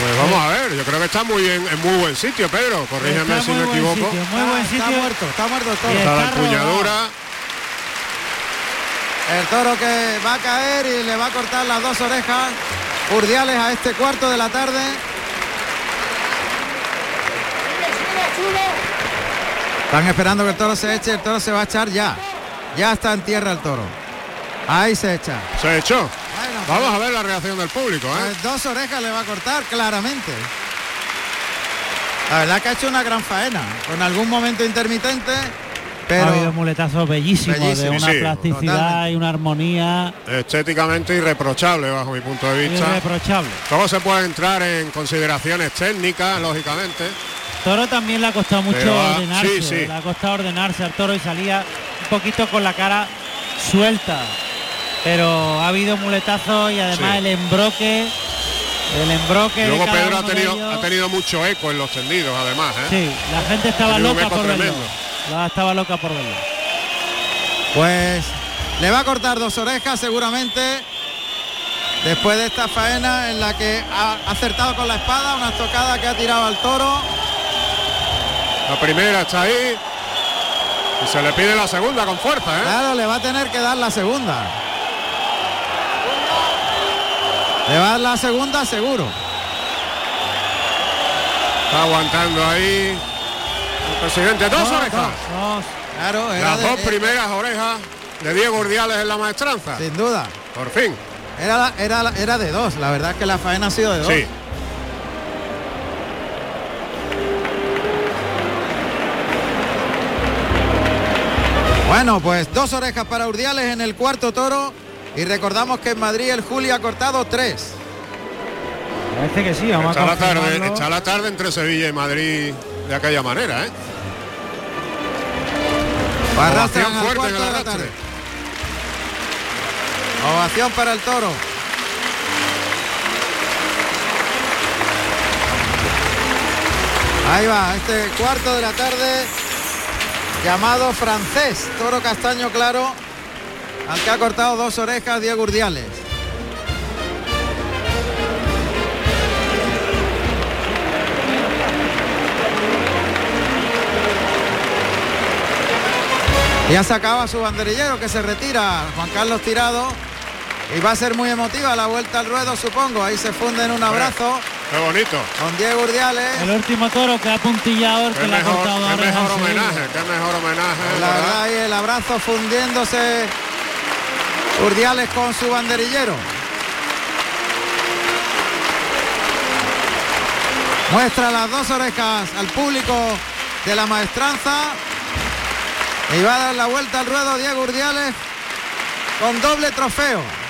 Pues vamos a ver, yo creo que está muy en, en muy buen sitio, Pedro. Corrígeme Está si me buen equivoco. sitio, muy buen Está muerto, está muerto el toro. Está la empuñadura. El toro que va a caer y le va a cortar las dos orejas. Urdiales a este cuarto de la tarde. Están esperando que el toro se eche, el toro se va a echar ya. Ya está en tierra el toro. Ahí se echa. Se echó. Bueno, Vamos a ver la reacción del público, ¿eh? pues dos orejas le va a cortar claramente. La verdad que ha hecho una gran faena, con algún momento intermitente, ha habido pero muletazos bellísimos Bellísimo, de una sí, plasticidad totalmente. y una armonía Estéticamente irreprochable bajo mi punto de vista. irreprochable. Todo se puede entrar en consideraciones técnicas, lógicamente. Toro también le ha costado mucho Pero, ordenarse, sí, sí. le ha costado ordenarse al toro y salía un poquito con la cara suelta. Pero ha habido muletazos y además Sí. el embroque, el embroque. de Luego cada Pedro ha tenido, ellos. ha tenido mucho eco en los tendidos, además, ¿eh? Sí, la gente estaba loca por verlo. tremendo. La- Estaba loca por verlo. pues le va a cortar dos orejas seguramente. Después de esta faena en la que ha acertado con la espada, una estocada que ha tirado al toro. La primera está ahí. Y se le pide la segunda con fuerza, ¿eh? Claro, le va a tener que dar la segunda. Le va a dar la segunda seguro. Está aguantando ahí. El presidente, dos orejas. Dos. Claro, Las de- dos eh, primeras orejas de Diego Urdiales en la maestranza. sin duda. Por fin. Era, era, era de dos. La verdad es que la faena ha sido de dos. Sí. Bueno, pues dos orejas para Urdiales en el cuarto toro y recordamos que en Madrid el Juli ha cortado tres. Parece que sí, vamos Está a la, tarde, está la tarde entre Sevilla y Madrid de aquella manera, ¿eh? Ovación fuerte en el de la tarde. Ovación para el toro. Ahí va, este cuarto de la tarde llamado francés, toro castaño claro, al que ha cortado dos orejas Diego Urdiales. Ya se acaba su banderillero que se retira Juan Carlos Tirado y va a ser muy emotiva la vuelta al ruedo supongo. Ahí se funde en un abrazo Qué bonito. con Diego Urdiales. El último toro que ha puntillado el que le ha mejor, cortado qué mejor homenaje, qué mejor homenaje. La ¿verdad? verdad ahí el abrazo fundiéndose Urdiales con su banderillero. Muestra las dos orejas al público de la maestranza. Y va a dar la vuelta al ruedo Diego Urdiales con doble trofeo.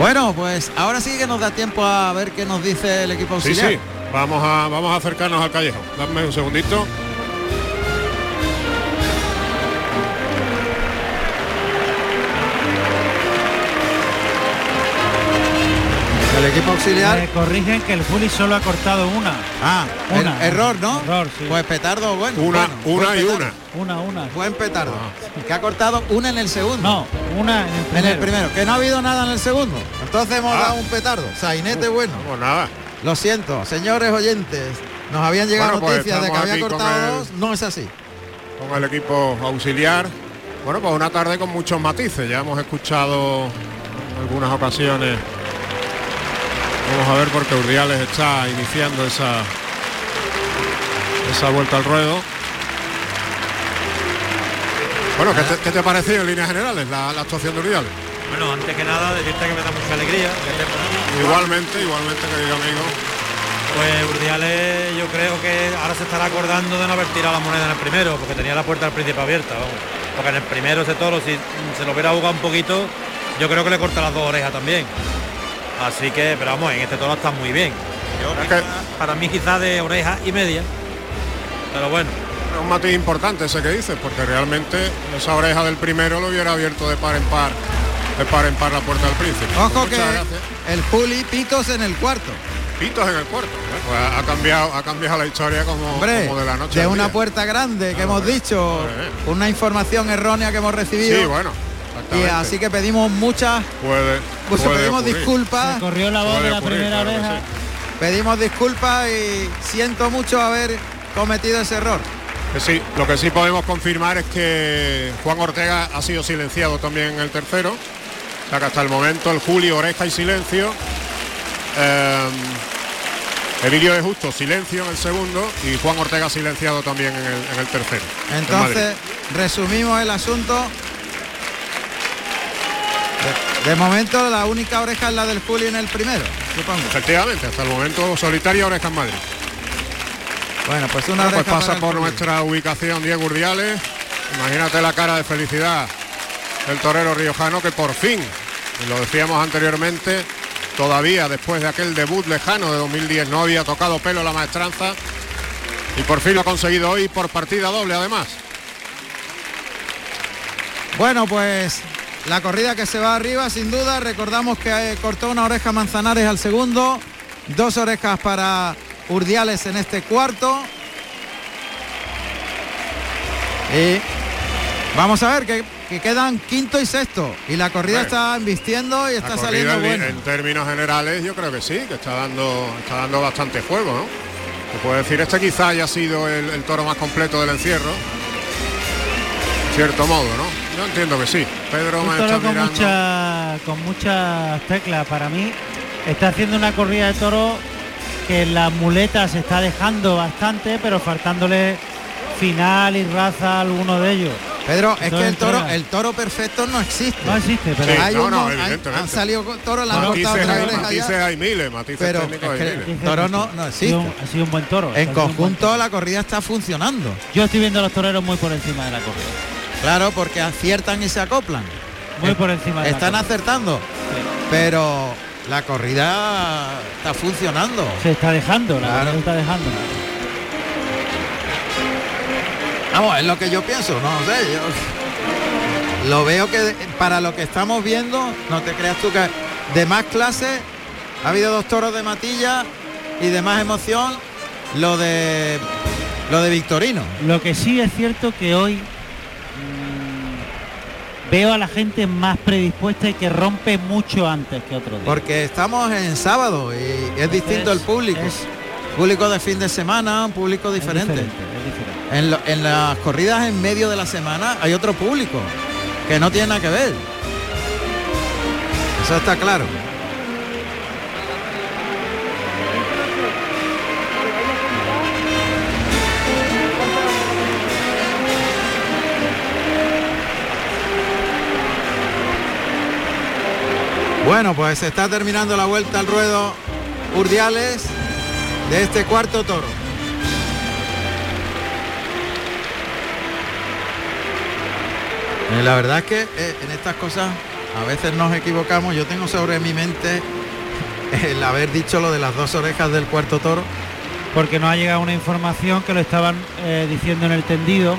Bueno, pues ahora sí que nos da tiempo a ver qué nos dice el equipo Sí, auxiliar. sí. Vamos a, vamos a acercarnos al callejón. Dame un segundito. El equipo auxiliar. Me corrigen que el Juli solo ha cortado una. Ah, Una. er- error, ¿no? Error, sí. Pues petardo, bueno. Una, bueno, una buen y petardo. una. Una, una. Buen petardo. Que ha cortado una en el segundo. No, una en el En primero. el primero, que no ha habido nada en el segundo. Entonces hemos Ah. dado un petardo. Sainete bueno. Pues nada. Lo siento, señores oyentes. Nos habían llegado Bueno, pues noticias de que había cortado el- dos. No es así. Con el equipo auxiliar. Bueno, pues una tarde con muchos matices. Ya hemos escuchado en algunas ocasiones. Vamos a ver porque Urdiales está iniciando esa esa vuelta al ruedo. Bueno, ¿qué te, qué te pareció en líneas generales la, la actuación de Urdiales? Bueno, antes que nada decirte que me da mucha alegría. que Igualmente, igualmente, querido amigo. Pues Urdiales yo creo que ahora se estará acordando de no haber tirado la moneda en el primero, porque tenía la puerta al príncipe abierta, vamos. Porque en el primero ese toro, si se lo hubiera jugado un poquito, yo creo que le corta las dos orejas también. Así que, pero vamos, en este toro está muy bien. Yo quizá- para mí quizás de oreja y media. Pero bueno, un matiz importante ese que dices, porque realmente esa oreja del primero lo hubiera abierto de par en par, de par en par la puerta del príncipe. Ojo Pues que gracias. el Juli Pitos en el cuarto. Pitos en el cuarto. ¿eh? Pues ha cambiado, ha cambiado la historia como, Hombre, como de la noche. de una día. puerta grande que Ah, hemos hombre. dicho, Hombre. una información errónea que hemos recibido. Sí, bueno. y así que pedimos muchas, puede, pues puede pedimos ocurrir. disculpas. Se corrió la voz Puede de la ocurrir, primera claro oreja. sí. Pedimos disculpas y siento mucho haber cometido ese error. Sí, lo que sí podemos confirmar es que Juan Ortega ha sido silenciado también en el tercero. O sea que hasta el momento el Julio, oreja y silencio. Eh, Emilio de Justo, silencio en el segundo y Juan Ortega silenciado también en el, en el tercero. en Entonces, resumimos el asunto. De, de momento la única oreja es la del Juli en el primero, supongo. Efectivamente, hasta el momento solitaria oreja en Madrid. Bueno, pues una Bueno, pues pasa por nuestra ubicación Diego Urdiales. Imagínate la cara de felicidad del torero riojano que por fin, lo decíamos anteriormente, todavía después de aquel debut lejano de 2010 no había tocado pelo la maestranza y por fin lo ha conseguido hoy por partida doble además. Bueno, pues la corrida que se va arriba, sin duda. Recordamos que eh, cortó una oreja Manzanares al segundo, dos orejas para Urdiales en este cuarto. Y vamos a ver que, que quedan quinto y sexto. Y la corrida Bueno. está embistiendo y está saliendo en, en términos generales yo creo que sí, que está dando, está dando bastante juego, ¿no? Se puede decir, este quizá haya sido el, el toro más completo del encierro. En cierto modo, ¿no? Yo entiendo que sí. Pedro Un me toro está con, mirando. mucha, con muchas teclas. Para mí está haciendo una corrida de toro que en las muletas se está dejando bastante, pero faltándole final y raza a alguno de ellos. Pedro, es que el toro, el toro perfecto no existe. No existe, pero Sí. Hay no, han- salido con toros, la han cortado otra hay, miles, matices pero técnicos es hay miles. el toro no, no ha sido, un, existe. ha sido un buen toro. En conjunto toro. la corrida está funcionando. Yo estoy viendo a los toreros muy por encima de la corrida. Claro, porque aciertan y se acoplan. Muy por encima de Están la corrida. acertando, Sí. pero la corrida está funcionando. Se está dejando, la Claro. se está dejando. Vamos, es lo que yo pienso, no sé, yo lo veo que para lo que estamos viendo, no te creas tú que de más clase ha habido dos toros de matilla y de más emoción lo de lo de Victorino. Lo que sí es cierto que hoy veo a la gente más predispuesta y que rompe mucho antes que otro día. Porque estamos en sábado y es distinto el público. es- Público de fin de semana, un público es diferente. diferente, es diferente. En, lo- en las corridas en medio de la semana hay otro público que no tiene nada que ver. Eso está claro. Bueno, pues se está terminando la vuelta al ruedo Urdiales de este cuarto toro. Eh, La verdad es que eh, en estas cosas a veces nos equivocamos. Yo tengo sobre mi mente *laughs* el haber dicho lo de las dos orejas del cuarto toro. Porque nos ha llegado una información que lo estaban eh, diciendo en el tendido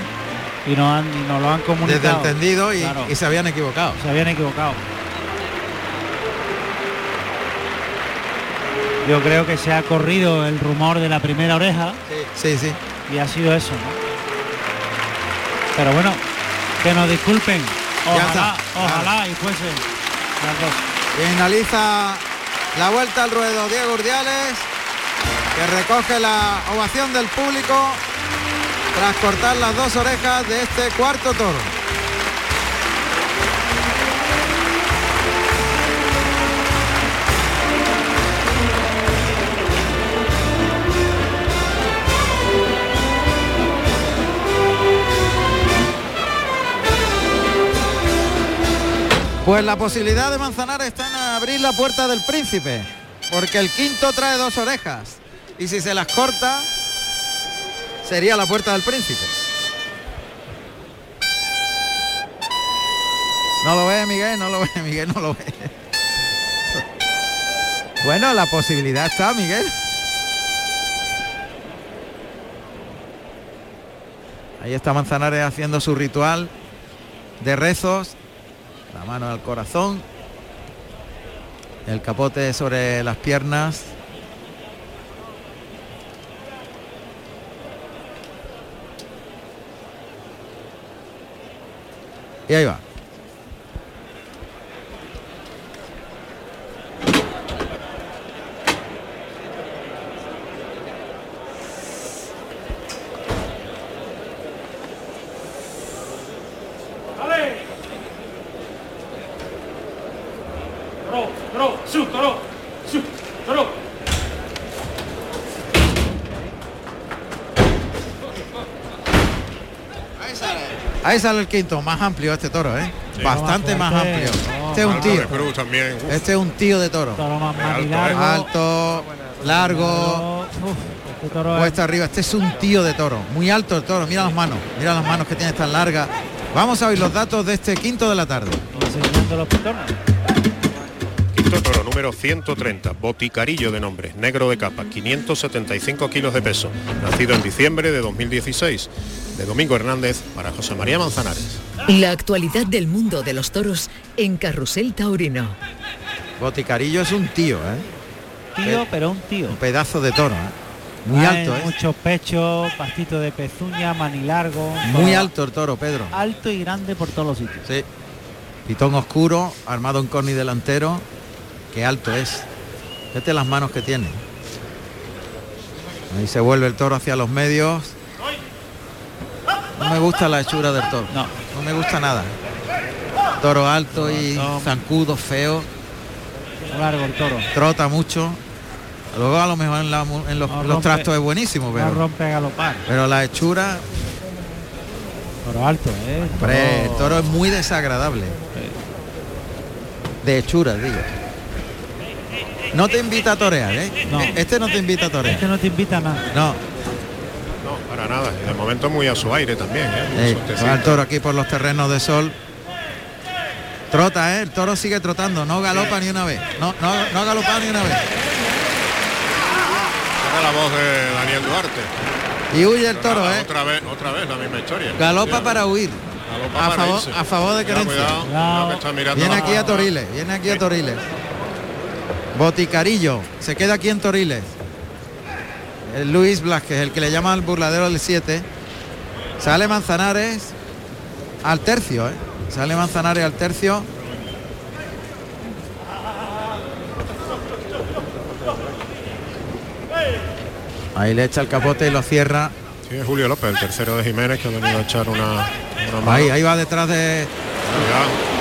y nos, han, y nos lo han comunicado. Desde el tendido y, Claro. y se habían equivocado. Se habían equivocado. Yo creo que se ha corrido el rumor de la primera oreja Sí, sí. y ha sido eso, ¿no? Pero bueno, que nos disculpen. Ojalá, ojalá y fuese las dos. Finaliza la vuelta al ruedo Diego Urdiales, que recoge la ovación del público tras cortar las dos orejas de este cuarto toro. Pues la posibilidad de Manzanares está en abrir la puerta del príncipe, porque el quinto trae dos orejas y si se las corta sería la puerta del príncipe. No lo ve Miguel, no lo ve *laughs* Miguel, no lo ve. Bueno, la posibilidad está, Miguel. Ahí está Manzanares haciendo su ritual de rezos la mano al corazón, el capote sobre las piernas. Y ahí va. Ahí sale el quinto, más amplio este toro, ¿eh? Bastante más fuerte. amplio. No, Este es un tío. Cruz también. Este es un tío de toro. Más alto, largo. Alto, largo, Uf, este toro es- puesta arriba. Este es un tío de toro. Muy alto el toro. Mira las manos. Mira las manos que tiene tan largas. Vamos a oír los datos de este quinto de la tarde. los. Quinto toro número 130, Boticarillo de nombre, negro de capa, 575 kilos de peso, nacido en diciembre de 2016, de Domingo Hernández para José María Manzanares. La actualidad del mundo de los toros en Carrusel Taurino. Boticarillo es un tío, ¿eh? Tío, pero un tío. Un pedazo de toro, ¿eh? Muy alto, ¿eh? Muchos pechos, pastito de pezuña, manilargo. Muy alto el toro, Pedro. Alto y grande por todos los sitios. Sí. Pitón oscuro, armado en corni delantero. Qué alto es. Fíjate las manos que tiene. Ahí se vuelve el toro hacia los medios. No me gusta la hechura del toro. No. No me gusta nada. Toro alto y No. zancudo, feo. Largo el toro. Trota mucho. Luego a lo mejor en, la mu- en los, No los rompe- trastos es buenísimo, No pero, rompe a galopar. pero la hechura Toro alto, ¿eh? Hombre, el toro es muy desagradable. De hechura, digo. No te invita a torear, ¿eh? No. Este no te invita a torear. Este no te invita a nada. No, No, para nada. Y de momento muy a su aire también. ¿eh? Sueltecito. va el toro aquí por los terrenos de sol. Trota, ¿eh? El toro sigue trotando, no galopa ni una vez. No, no, no ha galopado ni una vez. Era la voz de Daniel Duarte. Y huye el toro, Nada, ¿eh? Otra vez, otra vez la misma historia. Galopa para huir. Galopa A para favor, irse. a favor de Querencia. cuidado, cuidado que Viene aquí a Toriles, viene aquí a Toriles. Boticarillo, se queda aquí en Toriles. El Luis Blasquez, el que le llama al burladero del 7. Sale Manzanares al tercio, ¿eh? Sale Manzanares al tercio. Ahí le echa el capote y lo cierra. Sí, es Julio López, el tercero de Jiménez, que ha venido a echar una, una mano. Ahí, ahí va detrás de Cuidado.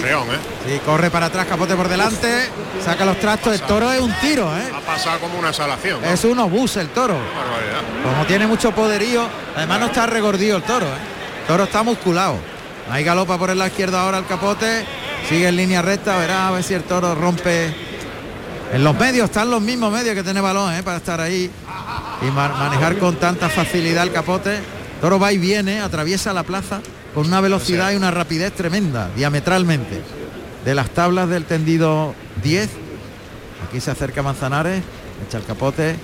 Carreón, ¿eh? Sí, corre para atrás, capote por delante, saca los trastos, el toro es un tiro, ¿eh? Ha pasado como una exhalación. ¿no? Es un obús el toro. Barbaridad. Como tiene mucho poderío, además no está regordido el toro, ¿eh? El toro está musculado. Ahí galopa por el lado izquierdo ahora el capote, sigue en línea recta, verá a ver si el toro rompe. En los medios están los mismos medios que tiene balón, ¿eh? Para estar ahí y ma- manejar con tanta facilidad el capote. El toro va y viene, atraviesa la plaza con una velocidad y una rapidez tremenda, diametralmente. De las tablas del tendido 10, aquí se acerca Manzanares, echa el capote,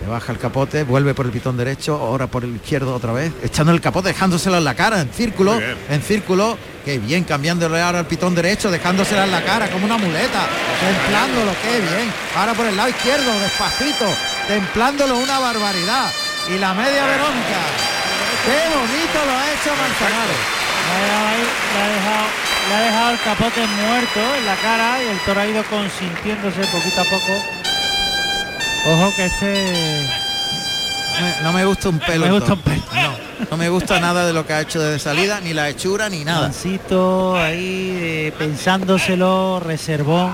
le baja el capote, vuelve por el pitón derecho, ahora por el izquierdo otra vez, echando el capote, dejándoselo en la cara, en círculo, en círculo, qué bien, cambiándole ahora al pitón derecho, dejándosela en la cara como una muleta, templándolo, qué bien, ahora por el lado izquierdo, despacito, templándolo una barbaridad. Y la media Verónica, qué bonito lo ha hecho Manzanares. Le ha dejado, ahí, le ha dejado, le ha dejado el capote muerto en la cara y el toro ha ido consintiéndose poquito a poco. Ojo que este No me gusta un pelo. me gusta un pelo. No, no me gusta nada de lo que ha hecho desde salida, ni la hechura, ni nada. Mansito ahí eh, pensándoselo, reservón.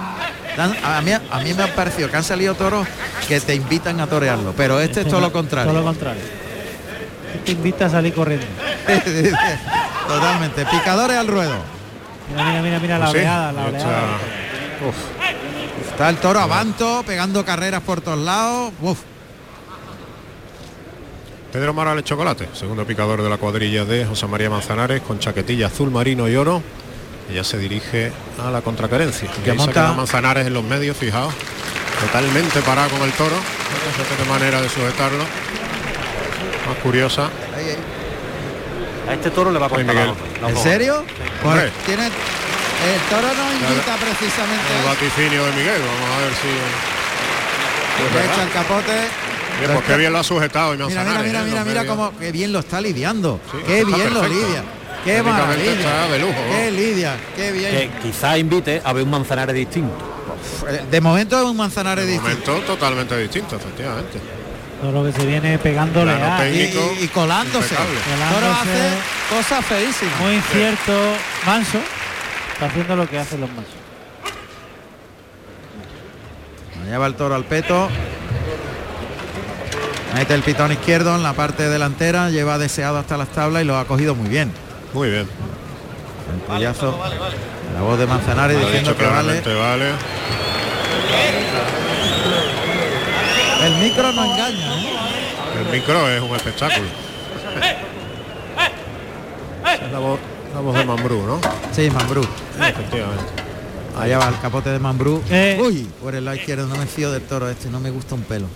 A mí, a mí me ha parecido que han salido toros que te invitan a torearlo, pero este es todo no- lo contrario. Todo lo contrario. Te invita a salir corriendo. *laughs* Totalmente. Picadores al ruedo. Mira, mira, mira, mira la Pues sí, oleada, la oleada. Uf, Está el toro avanto, pegando carreras por todos lados. Uf, Pedro Moral el Chocolate, segundo picador de la cuadrilla de José María Manzanares con chaquetilla azul marino y oro. Y ya se dirige a la contracarencia. Y Que ahí se ha monta- Manzanares en los medios, fijaos. Totalmente parado con el toro. Fíjate qué manera de sujetarlo. Más curiosa. ahí, ahí. A este toro le va a costar Miguel. la- la ¿En serio? Pues tiene, el toro no invita precisamente El vaticinio de Miguel. Vamos a ver si. echa el capote. Bien, pues qué bien lo ha sujetado y Mira, Manzanares. mira, mira, ¿eh? mira, mira cómo qué bien lo está lidiando. Sí, qué bien lo lidia. Qué maravilla. está de lujo, ¿no? Qué lidia, qué bien. Que quizá invite a ver un manzanares distinto. De momento es un manzanares De distinto. momento totalmente distinto, efectivamente. Todo lo que se viene pegándole a. Y, técnico. y- y colándose. toro hace cosas feísimas. Muy cierto, manso. Está haciendo lo que hacen los mansos. Lleva el toro al peto. Mete el pitón izquierdo en la parte delantera, lleva deseado hasta las tablas y lo ha cogido muy bien. Muy bien. El. La voz de Manzanares diciendo que vale. claramente vale. El micro no engaña. ¿eh? El micro es un espectáculo. Es la voz, la voz de Mambrú, ¿no? Sí, Mambrú. Efectivamente. Allá va el capote de Mambrú. Eh. Uy, por el lado izquierdo no me fío del toro este, no me gusta un pelo.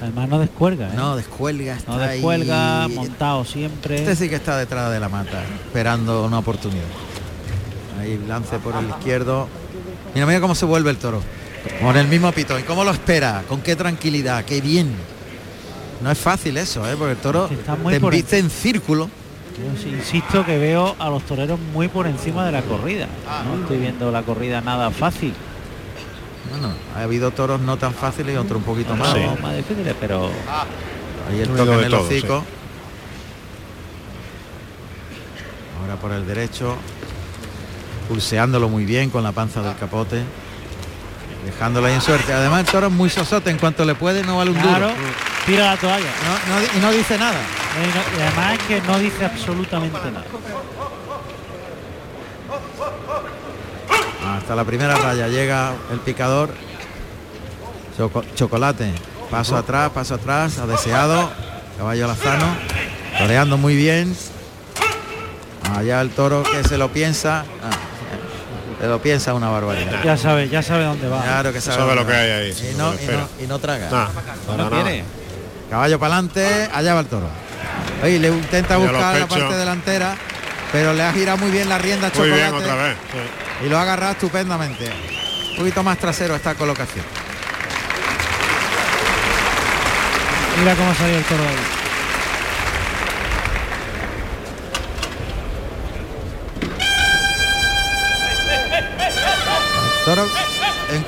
Además no descuelga, ¿eh? No, descuelga, está No descuelga, ahí. montado siempre. Este sí que está detrás de la mata, esperando una oportunidad. Ahí lance por el izquierdo. Mira, mira cómo se vuelve el toro. Con el mismo pitón. ¿Y cómo lo espera? Con qué tranquilidad, qué bien. No es fácil eso, ¿eh? porque el toro Está muy te embiste en círculo. Yo insisto que veo a los toreros muy por encima de la corrida. No estoy viendo la corrida nada fácil. Bueno, ha habido toros no tan fáciles y otros un poquito más. No, ¿no? más difíciles, pero Ahí el toque en de el todo, hocico. Ahora por el derecho. Pulseándolo muy bien con la panza del capote. Dejándolo ahí en suerte. Además el toro es muy sosote. En cuanto le puede no vale un claro, duro. tira la toalla. No- no di- y no dice nada. Y además es que no dice absolutamente nada. Hasta la primera raya llega el picador. Choco- chocolate. Paso atrás, paso atrás, ha deseado. Caballo Lazano. Toreando muy bien. Allá el toro que se lo piensa. Ah, lo piensa una barbaridad. Ya sabe, ya sabe dónde va. Claro que sabe, Sabe lo que hay ahí, Y no, y no- y no traga. Nah, para No nada. tiene. Caballo para adelante, allá va el toro. Oye, le intenta buscar la parte delantera, pero le ha girado muy bien la rienda a Muy chocolate bien otra vez. sí. y lo ha agarrado estupendamente. Un poquito más trasero esta colocación. Mira cómo salió el toro ahí.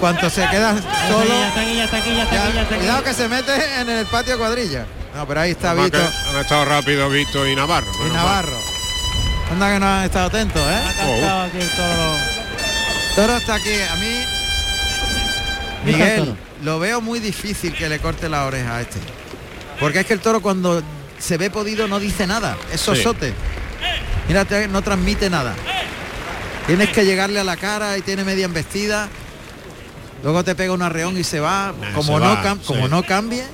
Cuanto se queda solo, cuidado que se mete en el patio cuadrilla. No, pero ahí está Además Vito han estado rápido Vito y Navarro. y menos mal. Navarro. Anda que no han estado atentos, Ha ¿eh? cantado aquí el toro. Toro está aquí. A mí, Miguel, lo veo muy difícil que le corte la oreja a este. Porque es que el toro cuando se ve podido no dice nada. Es Sí. sosote. Mírate, no transmite nada. Tienes que llegarle a la cara y tiene media embestida. Luego te pega un arreón y se va. Nah, como se no va, cam- como sí. no cambie.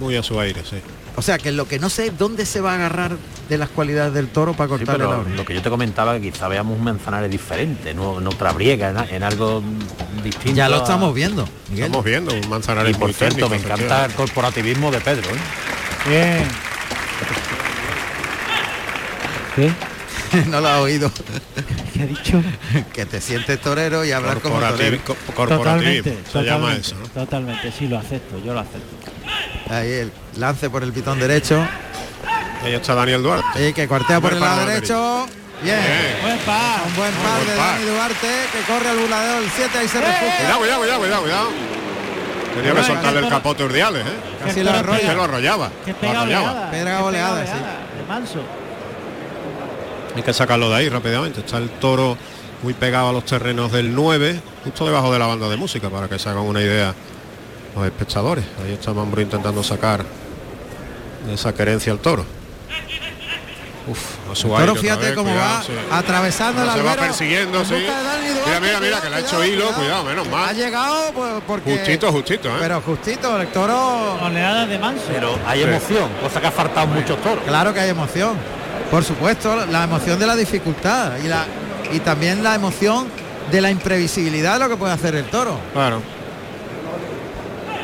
Muy a su aire, sí. O sea que lo que no sé es dónde se va a agarrar de las cualidades del toro para Sí, cortarle la pero oreja. lo que yo te comentaba que quizá veamos un Manzanares diferente, no en otra briega, en, en algo distinto. Ya lo a- estamos viendo. Miguel. Estamos viendo un Y Manzanares por muy cierto, técnico. me encanta el corporativismo de Pedro. ¿eh? Bien. *laughs* no lo ha oído. ¿Qué ha dicho? que te sientes torero y hablar como torero. Corporativi- co- corporativismo. Totalmente, Se llama totalmente, eso. ¿no? totalmente, sí lo acepto, yo lo acepto. Ahí el lance por el pitón derecho. Ahí está Daniel Duarte. Y que cuartea por el lado derecho. Bien. Bien. Buen par. Un buen par buen de par. Dani Duarte que corre al buladeo el 7 y se refugia. Cuidado, cuidado, cuidado, cuidado, cuidado. Tenía que soltarle el capote Urdiales, ¿eh? Casi lo toro arrolla. Que lo arrollaba. Que pega arrollaba. oleada. Pega oleada, sí. De manso. Hay que sacarlo de ahí rápidamente. Está el toro muy pegado a los terrenos del 9, justo debajo de la banda de música, para que se hagan una idea los espectadores. Ahí está Mambrú intentando sacar de esa querencia al toro. Uf, a Toro, fíjate vez, cómo cuidado, va sí. atravesando el Se va persiguiendo, en sí. Mira, mira, mira, que le ha hecho hilo, cuidado, menos Ha mal. llegado pues, porque... Justito, justito, ¿eh? Pero justito, el toro... Oleadas de manso. Pero hay Sí. emoción, cosa que ha faltado en muchos toros. Claro que hay emoción. Por supuesto, la emoción de la dificultad y, la, y también la emoción de la imprevisibilidad de lo que puede hacer el toro. Claro.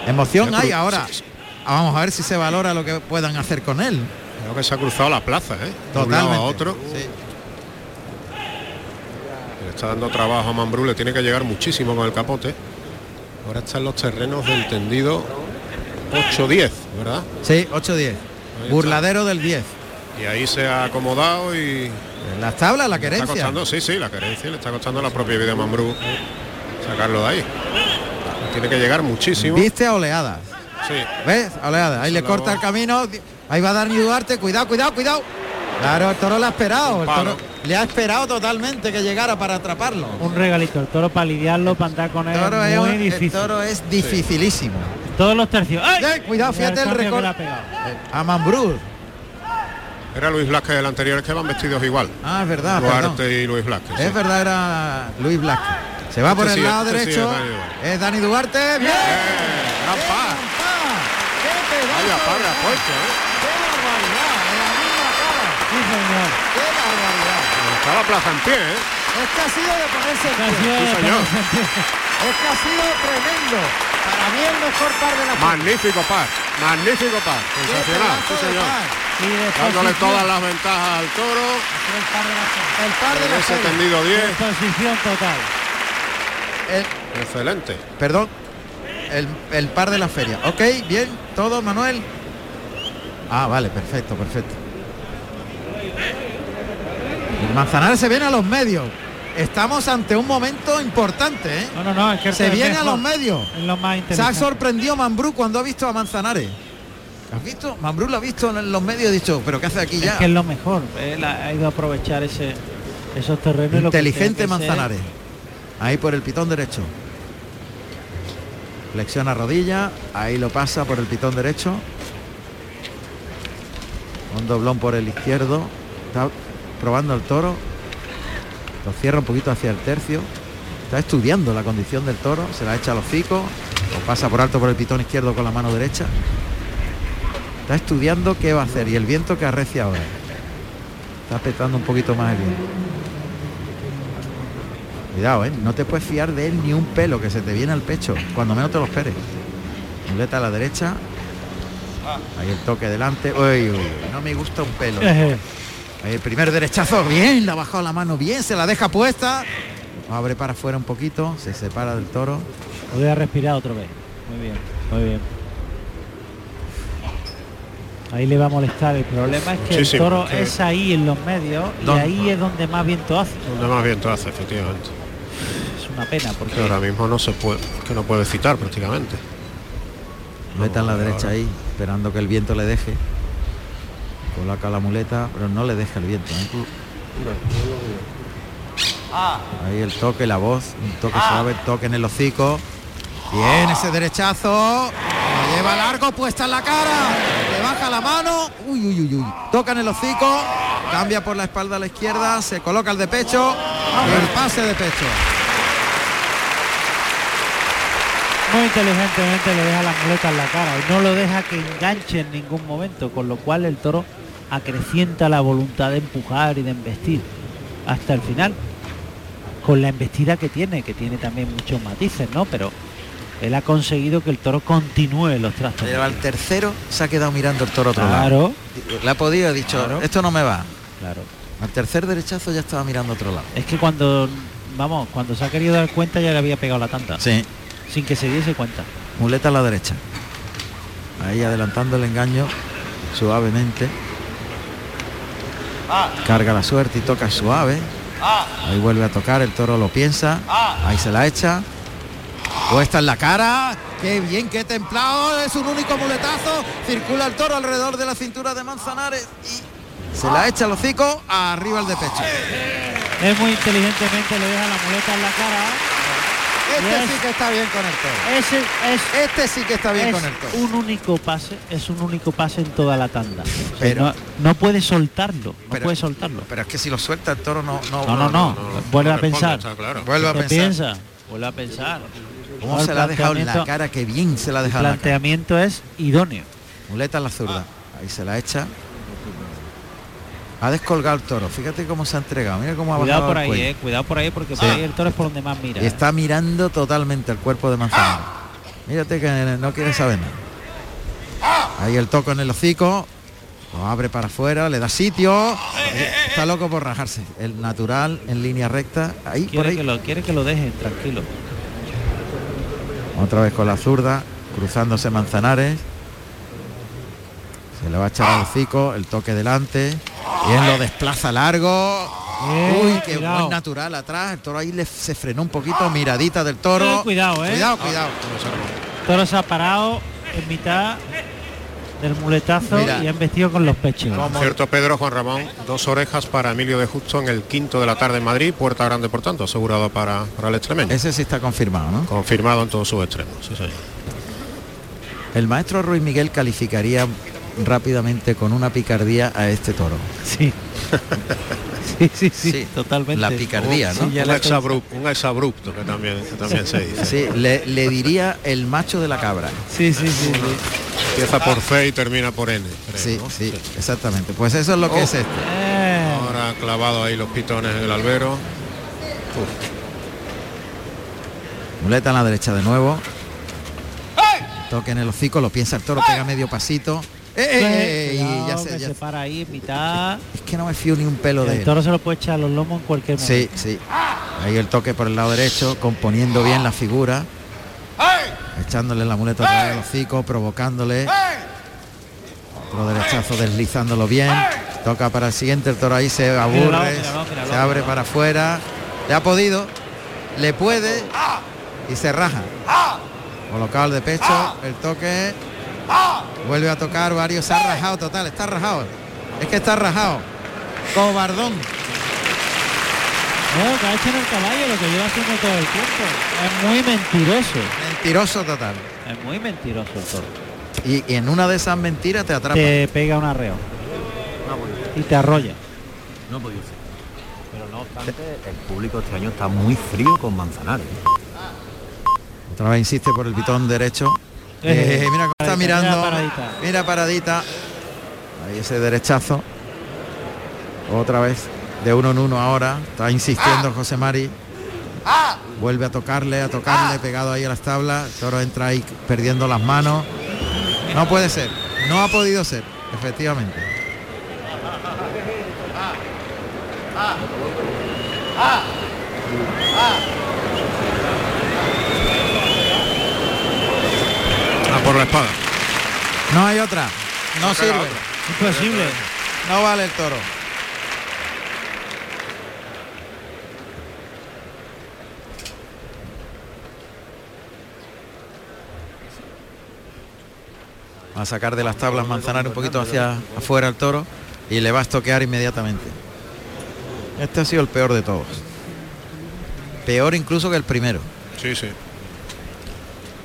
Emoción hay ahora. sí. Vamos a ver si se valora lo que puedan hacer con él. Creo que se ha cruzado la plaza, ¿eh? Totalmente. a otro. Sí. Le está dando trabajo a Mambrú, le tiene que llegar muchísimo con el capote. Ahora está en los terrenos del tendido 8-10, ¿verdad? Sí, 8-10. está. Burladero del 10. Y ahí se ha acomodado y En las tablas, la le está querencia. costando, sí, sí, la querencia le está costando a la propia vida a Mambrú sacarlo de ahí. Tiene que llegar muchísimo. Viste a oleadas. Sí. ¿Ves? A oleadas. Ahí Se le corta el camino. Ahí va Dani Duarte. Cuidado, cuidado, cuidado. Claro, el toro lo ha esperado. El toro le ha esperado totalmente que llegara para atraparlo. Un regalito, el toro para lidiarlo, para andar con él, El toro, es es, muy un- el difícil. toro es dificilísimo. Todos los tercios. ¡Ay! Cuidado, fíjate el récord. pegado. A Mambrú. Era Luis Blasquez el anterior, es que van vestidos igual. Ah, es verdad, perdón. Duarte y Luis Blasquez. sí. Es verdad, era Luis Blasco. Se va por Este el sí, lado este sí derecho. es Dani Duarte. es Dani Duarte. ¡Bien! Eh, gran par. ¡Qué pedazo Vaya par de de- apuesto, ¿eh? ¡Qué barbaridad! En la misma cara. Sí, señor. ¡Qué barbaridad! Está la plaza en pie, ¿eh? Es que ha sido de ponerse en pie. de señor. Es que ha sido tremendo. Para mí el mejor par de la Magnífico par, magnífico par, ¡Qué sensacional, sí señor. par! Dándole todas las ventajas al toro, el par de la El par de la ese feria. tendido de 10, posición total. El- excelente. perdón. El, el par de la feria. Ok, bien. Todo, Manuel. Ah, vale, perfecto, perfecto. El Manzanares se viene a los medios. Estamos ante un momento importante, ¿eh? No, no, no, es que Se viene a los medios. Lo más Se ha interesante. sorprendido Mambrú cuando ha visto a Manzanares. ¿Has visto? Mambrú lo ha visto en los medios ha dicho, pero ¿qué hace aquí Es ya? que es lo mejor. Él ha ido a aprovechar ese, esos terrenos. que Inteligente ser- Manzanares. Ahí por el pitón derecho. Flexiona rodilla. Ahí lo pasa por el pitón derecho. Un doblón por el izquierdo. Está probando el toro. Lo cierra un poquito hacia el tercio. Está estudiando la condición del toro. Se la echa a los hocico. Lo pasa por alto por el pitón izquierdo con la mano derecha. Está estudiando qué va a hacer y el viento que arrecia ahora. Está apretando un poquito más el viento. Cuidado, ¿eh? No te puedes fiar de él ni un pelo que se te viene al pecho, cuando menos te lo esperes. Muleta a la derecha. Ahí el toque delante. Uy, uy, no me gusta un pelo. *laughs* Ahí el primer derechazo, bien, le ha bajado la mano, bien, se la deja puesta. Abre para afuera un poquito, se separa del toro. Voy a respirar otra vez. Muy bien, muy bien. Ahí le va a molestar. El problema es que el toro es ahí en los medios y ahí es donde más viento hace. Donde más viento hace, efectivamente. Es una pena porque Que ahora mismo no se puede, que no puede citar prácticamente. Muleta en la derecha ahí, esperando que el viento le deje. Coloca la muleta, pero no le deja el viento. ¿eh? Ahí el toque, la voz, un toque suave, toque en el hocico. Bien, ese derechazo. Lleva largo, puesta en la cara. Le baja la mano. Uy, uy, uy, uy. Toca en el hocico. Cambia por la espalda a la izquierda. Se coloca el de pecho. El pase de pecho. muy inteligentemente le deja la muleta en la cara y no lo deja que enganche en ningún momento, con lo cual el toro acrecienta la voluntad de empujar y de embestir hasta el final. Con la embestida que tiene, que tiene también muchos matices, ¿no? Pero él ha conseguido que el toro continúe los trastos. Pero al tercero se ha quedado mirando el toro otro lado. Claro, Le ha podido, ha dicho, Claro. esto no me va. claro. Al tercer derechazo ya estaba mirando otro lado. Es que cuando, vamos, cuando se ha querido dar cuenta ya le había pegado la tanta, Sí. sin que se diese cuenta. Muleta a la derecha. Ahí adelantando el engaño suavemente. Carga la suerte y toca suave. Ahí vuelve a tocar, el toro lo piensa. Ahí se la echa. Puesta en la cara. Qué bien, qué templado. Es un único muletazo. Circula el toro alrededor de la cintura de Manzanares y se la echa al hocico arriba el de pecho. Es muy inteligentemente, le deja la muleta en la cara. Este sí que está bien con el toro. Ese es Este sí que está bien es con el toro. un único pase, es un único pase en toda la tanda. O sea, Pero- no, no puede soltarlo, no puede soltarlo. Pero es que si lo suelta el toro no, no, No, no, no, vuelve a pensar. claro. Vuelve a ¿Qué pensar. piensa? Vuelve a pensar. ¿Cómo El se la ha dejado en la cara? Qué bien se la ha El dejado en la cara. planteamiento es idóneo. Muleta en la zurda. Ahí se la echa. Ha descolgado el toro. Fíjate cómo se ha entregado. Mira cómo ha Cuidado bajado por el ahí, cuello. eh, cuidado por ahí porque Sí. por ahí el toro es por donde más mira. Y eh. está mirando totalmente el cuerpo de Manzanares. Mírate que no quiere saber nada. Ahí el toco en el hocico. Lo abre para afuera, le da sitio. Está loco por rajarse. El natural en línea recta. Ahí por Quiere ahí. que, lo, quiere que lo dejen tranquilo. Otra vez con la zurda, cruzándose Manzanares. Se le va a echar al hocico, el toque delante. Bien, lo desplaza largo. Eh, Uy, qué cuidado. buen natural atrás. El toro ahí le, se frenó un poquito, miradita del toro. Eh, cuidado, eh. Cuidado, cuidado. El toro se ha parado en mitad del muletazo Mira. y han vestido con los pechos. Cierto Pedro Juan Ramón, dos orejas para Emilio de Justo en el quinto de la tarde en Madrid, puerta grande por tanto, asegurado para, para el extremeño. Ese sí está confirmado, ¿no? Confirmado en todos sus extremos, sí, señor. El maestro Ruiz Miguel calificaría rápidamente con una picardía a este toro. Sí. *laughs* sí, sí, sí, totalmente. la picardía, ¿no? Sí, ya Un la exabrupto, un exabrupto que también, que también se dice. Sí, le, le diría el macho de la cabra. Sí, sí, sí. sí. Empieza por C y termina por N. creo, Sí, ¿no? sí, exactamente. Pues eso es lo que Oh. es este. Eh, Ahora clavado ahí los pitones en el albero. Muleta en la derecha de nuevo. Toque en el hocico, lo piensa el toro, pega medio pasito. ¡Eh, eh, eh! cuidado, y ya se, ya- se para ahí en mitad. Es que no me fío ni un pelo de El él. toro se lo puede echar a los lomos en cualquier momento. Sí, sí. Ahí el toque por el lado derecho, componiendo bien la figura. Echándole la muleta vez al hocico, provocándole. Otro derechazo deslizándolo bien. Toca para el siguiente, el toro ahí se aburre, Míralo, míralo, míralo, se abre míralo. para afuera. Le ha podido, le puede y se raja. Colocado el de pecho, el toque. Vuelve a tocar varios, se ha rajado total, está rajado. Es que está rajado. Cobardón. No, que ha hecho en el caballo lo que lleva haciendo todo el tiempo. Es muy mentiroso. Mentiroso total. Es muy mentiroso el toro. Y, y en una de esas mentiras te atrapa. Te pega un arreo. y te arrolla. No podido ser. Pero no obstante, el público este año está muy frío con Manzanares. Otra vez insiste por el pitón derecho. Eh, mira cómo está mirando. mira paradita. Mira paradita. Ahí ese derechazo. Otra vez. De uno en uno ahora. Está insistiendo José Mari. Vuelve a tocarle, a tocarle, pegado ahí a las tablas. El toro entra ahí perdiendo las manos. No puede ser. No ha podido ser, efectivamente. A por la espada. No hay otra. No sirve. Imposible. No vale el toro. Va a sacar de las tablas Manzanar un poquito hacia afuera el toro y le va a estoquear inmediatamente. Este ha sido el peor de todos. Peor incluso que el primero. Sí, sí.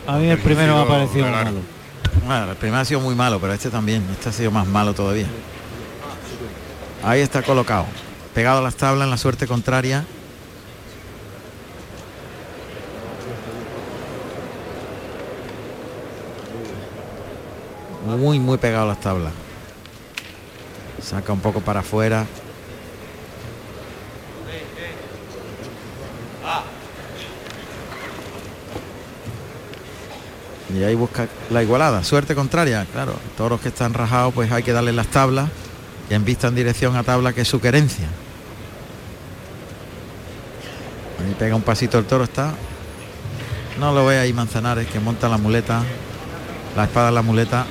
A mí el primero me ha parecido muy malo. Bueno, el primero ha sido muy malo, pero este también. Este ha sido más malo todavía. Ahí está colocado. Pegado a las tablas en la suerte contraria. Muy, muy pegado a las tablas. Saca un poco para afuera. Y ahí busca la igualada. Suerte contraria, claro. Toros que están rajados, pues hay que darle las tablas. Y en vista en dirección a tabla, que es su querencia. Ahí pega un pasito el toro, está. No lo ve ahí Manzanares, que monta la muleta. La espada en la muleta.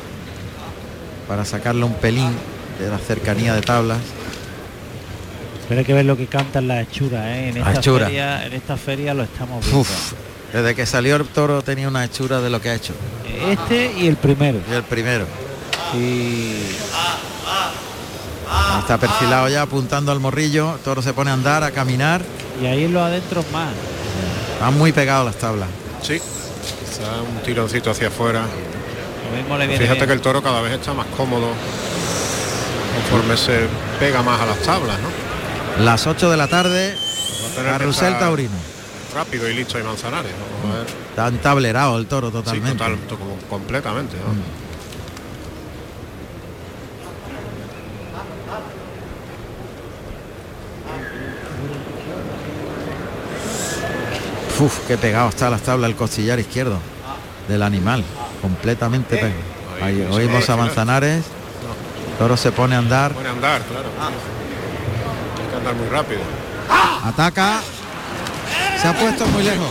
Para sacarle un pelín de la cercanía de tablas. Pero hay que ver lo que cantan las hechuras, ¿eh? En esta, hechuras. feria, en esta feria lo estamos viendo. Uf, desde que salió el toro tenía una hechura de lo que ha hecho. Este y el primero. Y el primero. Y Está perfilado ya apuntando al morrillo. El toro se pone a andar, a caminar. Y ahí en los adentros más. Están muy pegados las tablas. Sí. Quizá un tironcito hacia afuera. Lo mismo le viene Fíjate bien. que el toro cada vez está más cómodo conforme se pega más a las tablas, ¿no? Las 8 de la tarde, Carrusel Taurino. Rápido y listo y Manzanares. Vamos a ver. Está entablerado el toro Sí, totalmente. total, to- como- completamente. ¿no? Uf, qué pegado está las tablas el costillar izquierdo del animal. Completamente pegado. Ahí, Ahí sí, oímos sí, a sí. Manzanares. Toro se pone a andar. Pone a andar, claro. Hay que andar muy rápido. Ataca. Se ha puesto muy lejos.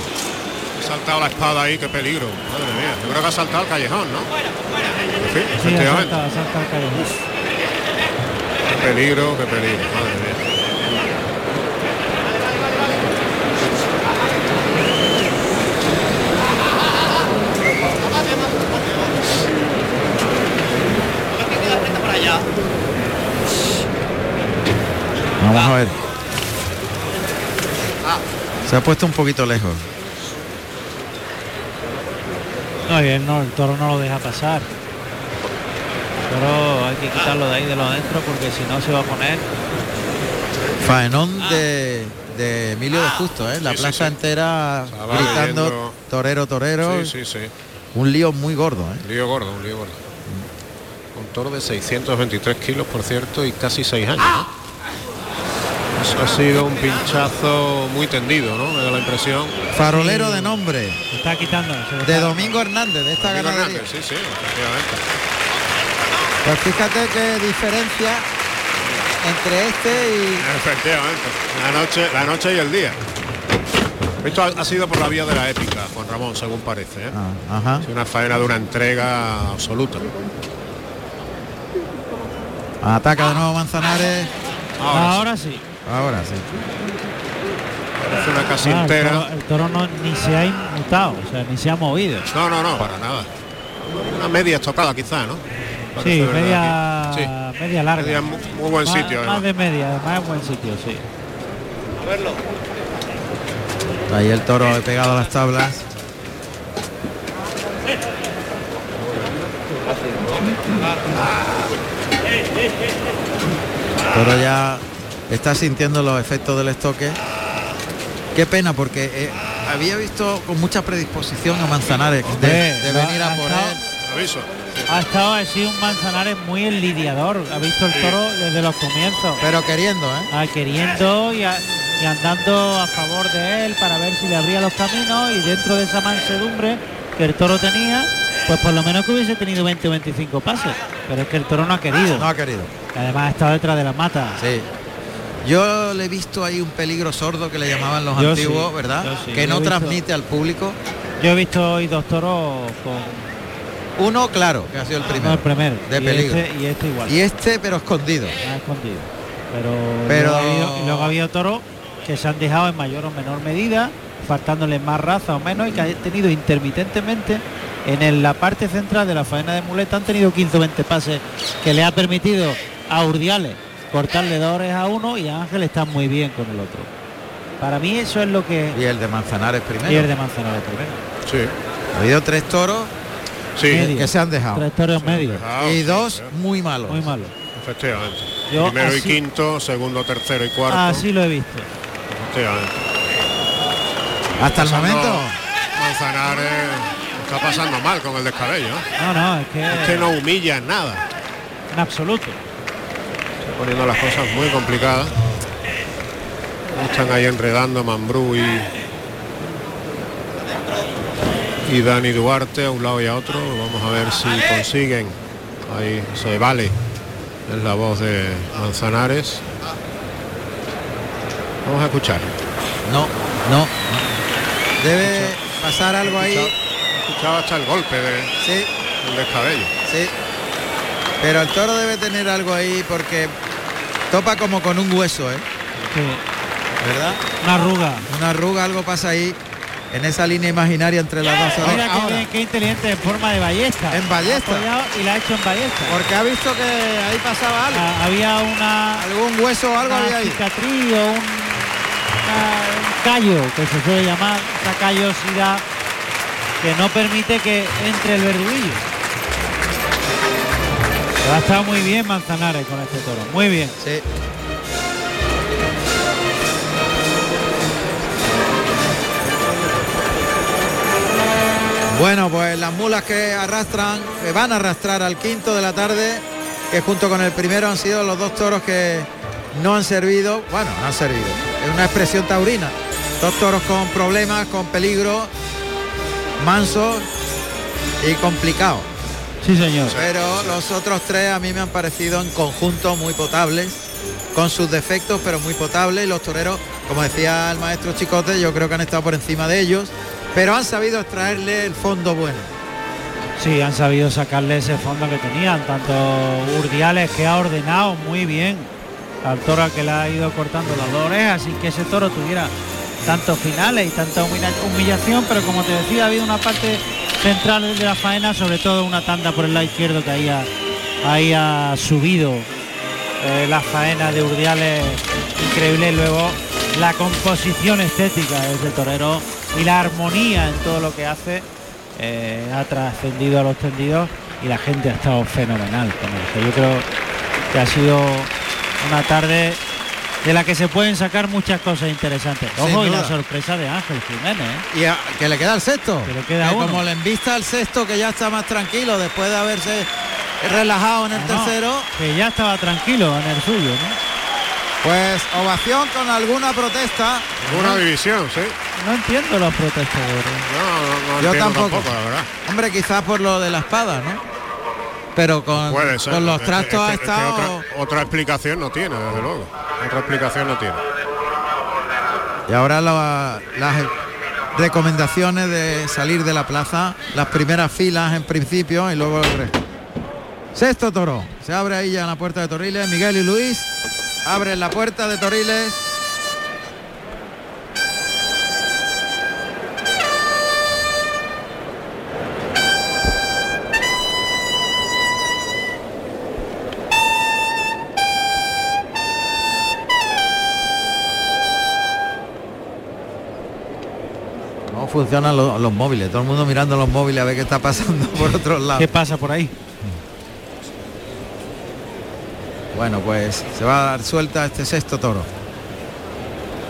Ha saltado la espada ahí, qué peligro. Madre mía. Yo creo que ha saltado al callejón, ¿no? Sí, Sí, efectivamente. asalta, asalta el callejón. Qué peligro, qué peligro. Madre mía. Vamos a ver. Se ha puesto un poquito lejos. No, y él no, el toro no lo deja pasar. Pero hay que quitarlo de ahí de lo adentro porque si no se va a poner. Faenón de, de Emilio de Justo, ¿eh? La Sí, plaza sí. entera Estaba gritando leyendo. torero, torero. Sí, sí, sí. Un lío muy gordo, ¿eh? Un lío gordo, un lío gordo. Un toro de 623 kilos, por cierto, y casi 6 años. ¿no? Ha sido un pinchazo muy tendido, ¿no? Me da la impresión. Farolero de nombre. Se está quitando. se De Domingo Hernández, de esta Domingo ganadería. Hernández, sí, sí, efectivamente. Pues fíjate qué diferencia entre este y... Efectivamente. La noche, la noche y el día. Esto ha, ha sido por la vía de la épica, Juan Ramón, según parece. ¿eh? Ah, ajá. Es una faena de una entrega absoluta. Ataca de nuevo Manzanares. Ahora, Ahora sí. Ahora sí. es una casi Ah, el, toro, el toro no, ni se ha inmutado, o sea, ni se ha movido. No, no, no, para nada. Una media estocada quizá, ¿no? Sí, media, aquí. Sí. media larga. Media muy, muy buen más, sitio. más además. de media, además es buen sitio, sí. Ahí el toro ha pegado a las tablas. toro ya está sintiendo los efectos del estoque. Qué pena porque eh, había visto con mucha predisposición a Manzanares de, venir a por él. Ha estado así un Manzanares muy enlidiador. Ha visto el toro desde los comienzos. Pero queriendo, ¿eh? Ah, queriendo y, a- y andando a favor de él para ver si le abría los caminos y dentro de esa mansedumbre que el toro tenía, pues por lo menos que hubiese tenido 20 o 25 pases. Pero es que el toro no ha querido. No ha querido. Que Además ha estado detrás de la mata. Sí. Yo le he visto ahí un peligro sordo que le llamaban los Yo antiguos, sí, ¿verdad? sí, que no visto- transmite al público. Yo he visto hoy dos toros con Uno, claro, que ha sido el no, primero. el primero. De y peligro. Este, y este igual. Y este, pero escondido. ha escondido. Pero, Pero- luego, ha habido, y luego ha habido toros que se han dejado en mayor o menor medida, faltándole más raza o menos, y que han tenido intermitentemente en el- la parte central de la faena de muleta han tenido 15 o 20 pases que le ha permitido a Urdiales cortarle dos orejas a uno y a Ángel está muy bien con el otro. Para mí eso es lo que Y el de Manzanares primero. pierde Manzanares primero. Sí. Ha habido tres toros Sí. Medio. que se han dejado. Tres toros medios, Y dos sí, muy malos. muy malo. Efectivamente. Yo Primero y así- quinto, segundo, tercero y cuarto. Así lo he visto. Efectivamente. Hasta el momento. Manzanares está pasando mal con el descabello. ¿eh? No, no, es que, Es que no humilla en nada. en absoluto. Poniendo las cosas muy complicadas. Están ahí enredando Mambrú y y Dani Duarte a un lado y a otro. Vamos a ver si consiguen. Ahí se vale. Es la voz de Manzanares. Vamos a escuchar. No, no. Debe pasar algo ahí. Escuchaba hasta el golpe de- Sí, del descabello. sí. Pero el toro debe tener algo ahí porque topa como con un hueso, ¿eh? Sí, ¿Verdad? una arruga. Una arruga, algo pasa ahí en esa línea imaginaria entre las dos Mira qué, Ahora, bien, qué inteligente en forma de ballesta. En ballesta. Ha y la ha hecho en ballesta. porque ha visto que ahí pasaba algo. Ah, había una, Algún hueso o algo una había ahí. cicatriz o un, una- un callo, que se suele llamar, esa callosidad que no permite que entre el verduguillo. Ha estado muy bien Manzanares con este toro, muy bien. Sí. Bueno, pues las mulas que arrastran, que van a arrastrar al quinto de la tarde, que junto con el primero han sido los dos toros que no han servido, bueno, no han servido, es una expresión taurina. Dos toros con problemas, con peligro, mansos y complicados. Sí, señor. Pero los otros tres a mí me han parecido en conjunto muy potables, con sus defectos, pero muy potables. Y los toreros, como decía el maestro Chicote, yo creo que han estado por encima de ellos, pero han sabido extraerle el fondo bueno. Sí, han sabido sacarle ese fondo que tenían, tanto Urdiales que ha ordenado muy bien al toro que le ha ido cortando las dos orejas sin que ese toro tuviera tantos finales y tanta humilla- humillación, pero como te decía, ha habido una parte central de la faena, sobre todo una tanda por el lado izquierdo que ahí ha, ha subido eh, la faena de Urdiales increíble, luego la composición estética de ese torero y la armonía en todo lo que hace eh, ha trascendido a los tendidos y la gente ha estado fenomenal con eso. Yo creo que ha sido una tarde de la que se pueden sacar muchas cosas interesantes. Ojo, y la sorpresa de Ángel Jiménez. ¿eh? Y a- que le queda el sexto. Que le queda Que uno. como le envista al sexto, que ya está más tranquilo después de haberse relajado en el No, tercero, que ya estaba tranquilo en el suyo, ¿no? pues ovación con alguna protesta. Una división, sí. No entiendo los protestadores. No, no, no Yo tampoco. la verdad. Hombre, quizás por lo de la espada, ¿no? Pero con, Puede ser. con los trastos ha estado... otra, otra explicación no tiene, desde luego. Otra explicación no tiene. Y ahora la- las recomendaciones de salir de la plaza, las primeras filas en principio y luego el resto. Sexto toro. Se abre ahí ya la puerta de Torriles. Miguel y Luis abren la puerta de Torriles. Funcionan lo- los móviles, todo el mundo mirando los móviles a ver qué está pasando *laughs* por otros lados. ¿Qué pasa por ahí? Bueno, pues se va a dar suelta este sexto toro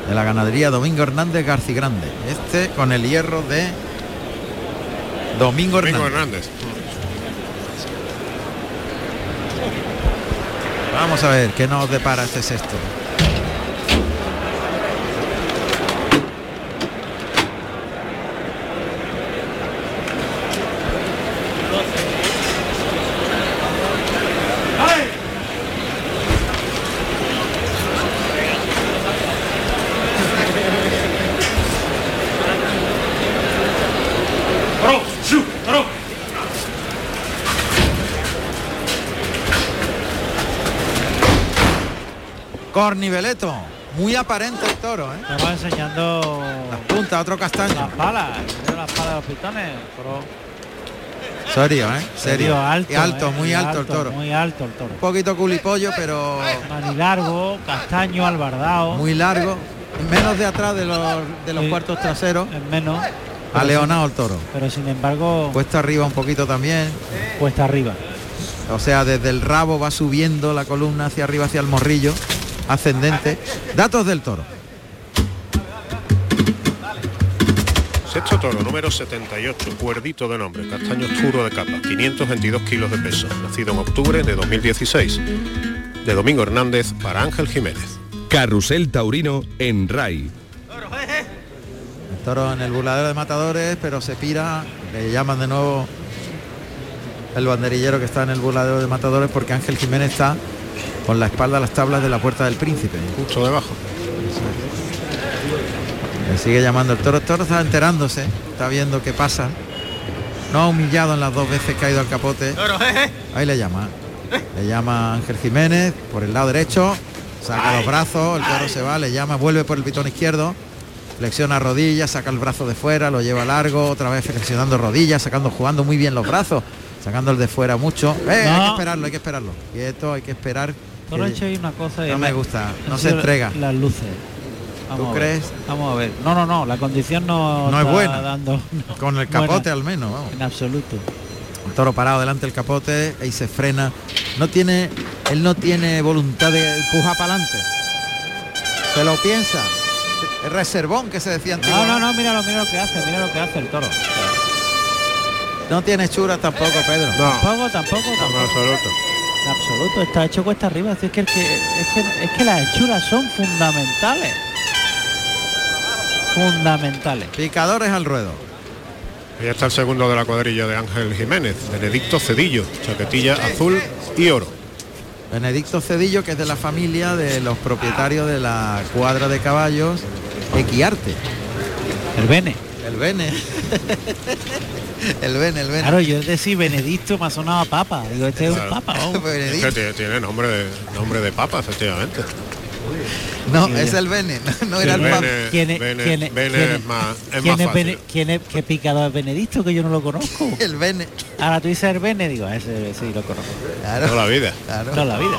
de la ganadería Domingo Hernández Garci Grande. Este con el hierro de Domingo, Domingo Hernández. Hernández. Vamos a ver qué nos depara este sexto. Corniveleto. Muy aparente el toro, ¿eh? Nos va enseñando Punta, otro castaño. las balas, mira las balas de los pitones, pero Serio, ¿eh? Serio. alto, Y alto, eh, muy alto, el toro. Muy alto el toro. Un poquito culipollo, pero Manilargo, castaño, albardao. muy largo. Menos de atrás de los, de los Sí. cuartos traseros. en menos. A Leonado el toro. Pero sin embargo, Puesta arriba un poquito también. cuesta arriba. O sea, desde el rabo va subiendo la columna hacia arriba, hacia el morrillo. Ascendente. Datos del toro. Sexto toro, número 78, cuerdito de nombre, castaño oscuro de capa, 522 kilos de peso, nacido en octubre de 2016. De Domingo Hernández para Ángel Jiménez. Carrusel Taurino en RAI. El toro en el burladero de matadores, pero se pira. Le llaman de nuevo el banderillero que está en el burladero de matadores porque Ángel Jiménez está con la espalda a las tablas de la puerta del príncipe. Justo debajo. Le sigue llamando el toro. El toro está enterándose, está viendo qué pasa. No ha humillado en las dos veces que ha ido al capote. Ahí le llama. Le llama Ángel Jiménez por el lado derecho. Saca los brazos, el toro se va, le llama, vuelve por el pitón izquierdo. Flexiona rodillas, saca el brazo de fuera, lo lleva largo, otra vez flexionando rodillas, sacando, jugando muy bien los brazos, sacando el de fuera mucho. Eh, Hay que esperarlo, hay que esperarlo. Quieto, hay que esperar. Toro que- ha hecho ahí una cosa y No me gusta, no se entrega. Las luces. Vamos ¿Tú crees? Vamos a ver. No, no, no, la condición no, No es está buena. dando *laughs* Con el buena capote al menos, vamos. en absoluto. El toro parado delante del capote y se frena. No tiene, él no tiene voluntad de empujar para adelante. Se lo piensa. El reservón que se decía No, antiguamente. no, no, mira lo, mira lo que hace, mira lo que hace el toro. No tiene chura tampoco, Pedro. No, Tampoco, tampoco, en tampoco. absoluto. En absoluto, está hecho cuesta arriba. Es que, el que, es que, es que las hechuras son fundamentales. Fundamentales. Picadores al ruedo. Ahí está el segundo de la cuadrilla de Ángel Jiménez, Benedicto Cedillo, chaquetilla azul y oro. Benedicto Cedillo, que es de la familia de los propietarios de la cuadra de caballos Equiarte. El Bene. El Bene. *laughs* *laughs* el Bene, el Bene. Claro, yo decir Benedicto me ha sonado a papa. Digo, este es un Claro. papa, vamos. *laughs* Es que tiene, tiene nombre de nombre de papa, efectivamente. No, es el Bene, *laughs* no, no era el. Papa. ¿Quién es, Bene- quién es- Bene quién es más- es quién más es fácil. Bene- quién es- qué picador es Benedicto? Que yo no lo conozco. El Bene. Ahora tú dices el Bene, digo, ese sí lo conozco. Claro, Toda la vida. claro. Toda la vida.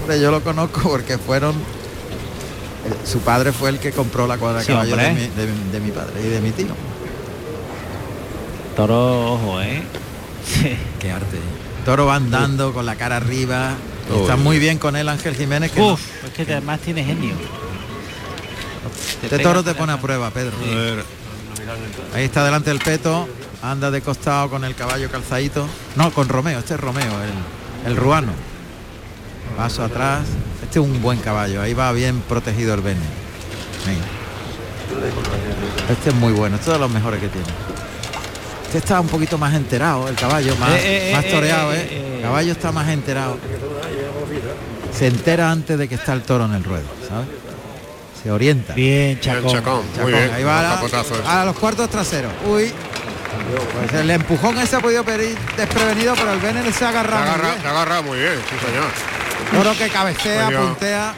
Hombre, yo lo conozco porque fueron. eh, Su padre fue el que compró la cuadra de Sí, caballos de mi, de- de mi padre y de mi tío. Toro, ojo, ¿eh? Qué arte. Toro va andando con la cara arriba. está muy bien con él Ángel Jiménez. Que no- Uf, es que además tiene genio. Te este toro te pone a prueba, Pedro. Ahí está delante del peto. Anda de costado con el caballo calzadito. No, con Romeo. Este es Romeo, el, el ruano. Paso atrás. Este es un buen caballo. Ahí va bien protegido el Bene. Este es muy bueno. Este es de los mejores que tiene. Este está un poquito más enterado, el caballo, más, Eh, eh, más eh, toreado, eh, ¿eh? eh, El caballo está más enterado. Se entera antes de que está el toro en el ruedo, ¿sabes? Se orienta. Bien, Chacón. Chacón, bien. ahí va la- a los cuartos traseros. Uy. Pues el empujón ese ha podido pedir desprevenido, pero el Bene se agarrado. muy agarra, bien. te agarra muy bien, sí señor. Toro que cabecea, Cogió- puntea.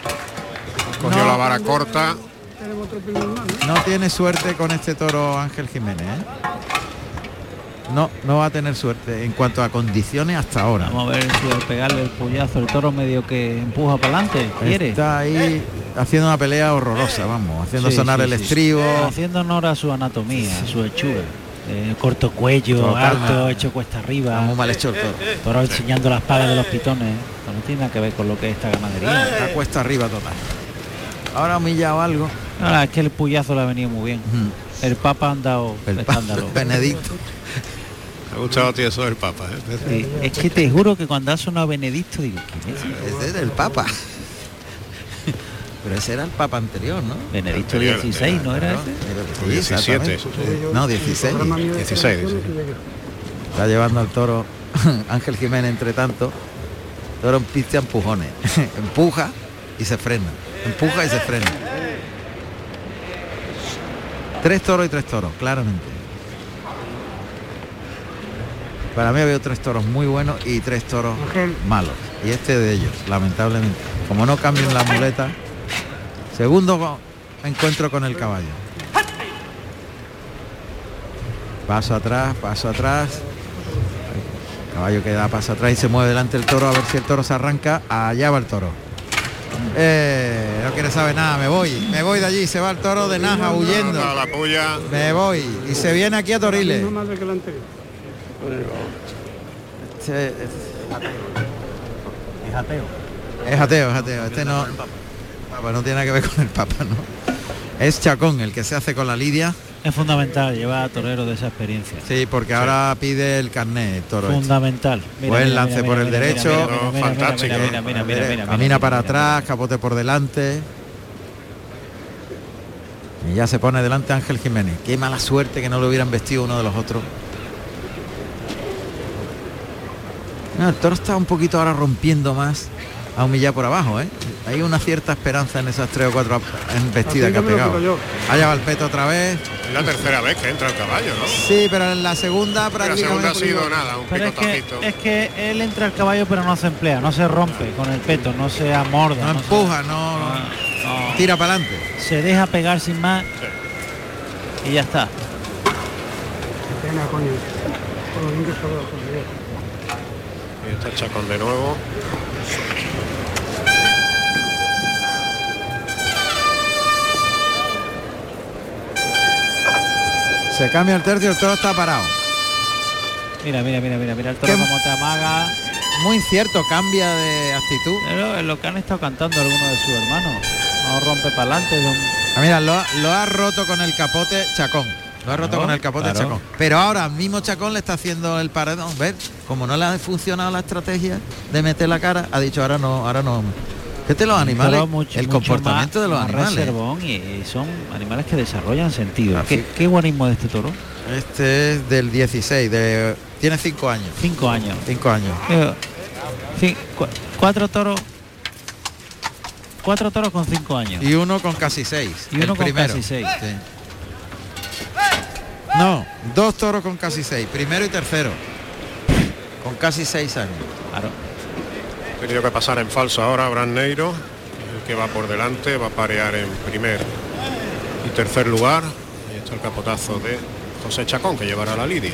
Cogió No. la vara corta. No tiene suerte con este toro Ángel Jiménez. ¿eh? No, no va a tener suerte en cuanto a condiciones hasta ahora. Vamos a ver si al pegarle el puyazo el toro medio que empuja para adelante. ¿Quiere? Está ahí haciendo una pelea horrorosa, vamos, haciendo Sí, sonar sí, el sí. estribo. Haciendo honor a su anatomía, a su hechura. eh, corto cuello, alto, hecho cuesta arriba. Muy mal hecho el toro. Toro enseñando las pagas de los pitones. Esto no tiene nada que ver con lo que es esta ganadería. Está cuesta arriba total. Ahora ha humillado algo. Ahora es que el puyazo le ha venido muy bien. El Papa han dado El escándalo. Benedicto. Me ha gustado a ti eso del Papa. ¿eh? Es que te juro que cuando ha sonado Benedicto digo, ¿quién es? Ese es el Papa. Pero ese era el Papa anterior, ¿no? Benedicto 16, ¿no era ese? Sí, 17. exactamente. No, 16. 16. dice. Está llevando al toro *laughs* Ángel Jiménez entre tanto. Toro en pista a empujones. *laughs* Empuja y se frena. Empuja y se frena. Tres toros y tres toros, claramente. Para mí veo tres toros muy buenos y tres toros malos. Y este de ellos, lamentablemente. Como no cambien la muleta. Segundo encuentro con el caballo. Paso atrás, paso atrás. El caballo que da paso atrás y se mueve delante el toro a ver si el toro se arranca. Allá va el toro. Eh, no quiere saber nada, me voy. Me voy de allí, se va el toro de Naja huyendo. A la puya. Me voy. Y se viene aquí a Toriles. Este- Es ateo. Es ateo, es ateo. Este no. Papa, no tiene nada que ver con el Papa, ¿no? Es Chacón el que se hace con la Lidia. Es fundamental llevar a toreros de esa experiencia. Sí, porque ahora pide el carnet toro. Fundamental. Buen lance por el derecho. Mira, mira, mira, Fantástico. mira, mira, mira, mira, mira, Camina mira, para mira, atrás, capote por delante. Y ya se pone delante Ángel Jiménez. Qué mala suerte que no lo hubieran vestido uno de los otros. No, el toro está un poquito ahora rompiendo más a humillar por abajo, ¿eh? Hay una cierta esperanza en esas tres o cuatro embestidas que ha pegado. Allá va el peto otra vez. Es la tercera vez que entra el caballo, ¿no? Sí, pero en la segunda La prácticamente. segunda ha sido nada, un Pero es que, es que él entra al caballo pero no se emplea, no se rompe con el peto, no se amorda. No empuja, no, no- no. tira para adelante. Se deja pegar sin más y ya está. Y está Chacón de nuevo. Se cambia el tercio, el toro está parado. Mira, mira, mira, mira, mira el toro Qué- como te amaga. Muy incierto, cambia de actitud. Pero es lo que han estado cantando algunos de sus hermanos. No rompe para adelante. Ah, mira, lo, ha- lo ha roto con el capote Chacón. Lo ha roto con el capote claro. Chacón. Pero ahora mismo Chacón le está haciendo el paredón. Ver, como no le ha funcionado la estrategia de meter la cara, ha dicho ahora no, ahora no. Fíjate los animales, el comportamiento de los animales. reservón y, y son animales que desarrollan sentido. Ah, ¿Qué, qué guanismo de este toro? Este es del 16, de, tiene 5 años. Cinco años. 5 años. Eh, sí, cu- cuatro toros. Cuatro toros con cinco años. Y uno con casi 6. Y uno con casi seis. No, dos toros con casi 6. Primero y tercero. Con casi 6 años. Claro. Ha tenido que pasar en falso ahora Bran Neiro, el que va por delante, va a parear en primer y tercer lugar. Ahí está el capotazo de José Chacón, que llevará la lidia.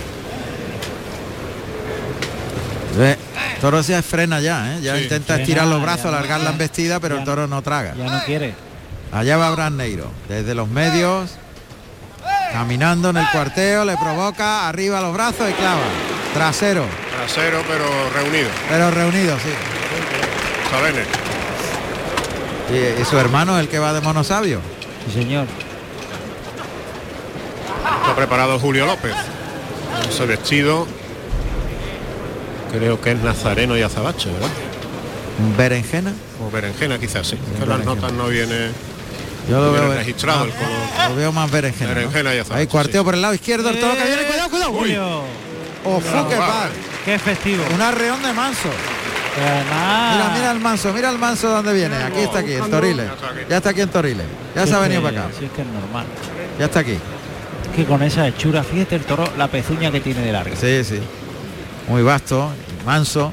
Ve, Toro se frena ya, ¿eh? ya Sí. intenta Frena, estirar los brazos, no- alargar la embestida, pero el toro no traga. Ya no quiere. Allá va Brandneiro, desde los medios, caminando en el cuarteo, le provoca, arriba los brazos y clava. Trasero, Trasero, pero reunido. pero reunido, sí. Salene. Y, y su hermano, el que va de monosabio. Sí, señor. Está preparado Julio López. Ese vestido. Creo que es Nazareno y Azabache, ¿verdad? Berenjena. O berenjena quizás, sí. Que las notas no viene. Yo lo veo registrado el color. Lo veo más berenjena. ¿no? Berenjena y azabache, Ahí cuarteo sí. por el lado izquierdo, el toro que viene, cuidado, cuidado. Uy. Qué va. par. Qué festivo. Un arreón de manso. Mira, mira el manso, mira el manso donde viene. Aquí está aquí, en Toriles. Ya está aquí. Ya en Toriles. Ya Si se ha venido que- para acá. Si es que es normal. Ya está aquí. Es que con esa hechura, fíjate el toro, la pezuña que tiene de larga. Sí, sí. Muy vasto, manso.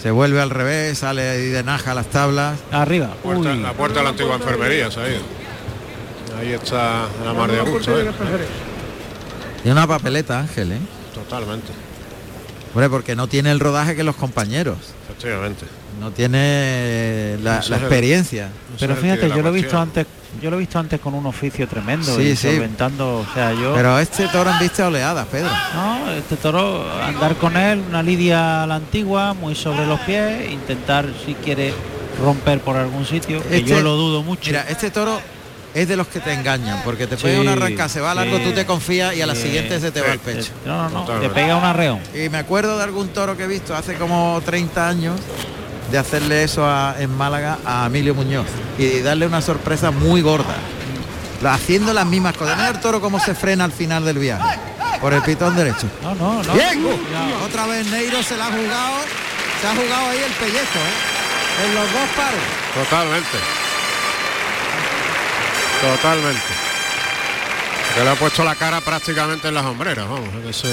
Se vuelve al revés, sale ahí de naja a las tablas. Arriba. Puerta- la puerta de la antigua enfermería se ha ido. Ahí está la mar de gusto, ¿eh? Y una papeleta, Ángel, ¿eh? Totalmente, Hombre, porque no tiene el rodaje que los compañeros. efectivamente. No tiene la, experiencia. Pero fíjate, yo lo he visto antes yo lo he visto antes con un oficio tremendo, Sí, y sí. solventando, o sea, yo Pero este toro en vista oleadas, Pedro. no, este toro andar con él, una lidia a la antigua, muy sobre los pies, intentar si quiere romper por algún sitio, que Este- yo lo dudo mucho. Mira, este toro es de los que te engañan, porque te Sí, pega una arranca, se va largo, sí, tú te confías y a la sí, siguiente se te va el pecho. no, no, no, te pega un arreón. Y me acuerdo de algún toro que he visto hace como 30 años de hacerle eso a- en Málaga a Emilio Muñoz y darle una sorpresa muy gorda. La- Haciendo las mismas cosas. Mira el toro cómo se frena al final del viaje. Por el pitón derecho. No, no, no. Bien. Ya. Otra vez Neiro se la ha jugado. Se ha jugado ahí el pellejo, ¿eh? En los dos pares. Totalmente. Totalmente. Que le ha puesto la cara prácticamente en las hombreras, vamos, en ese,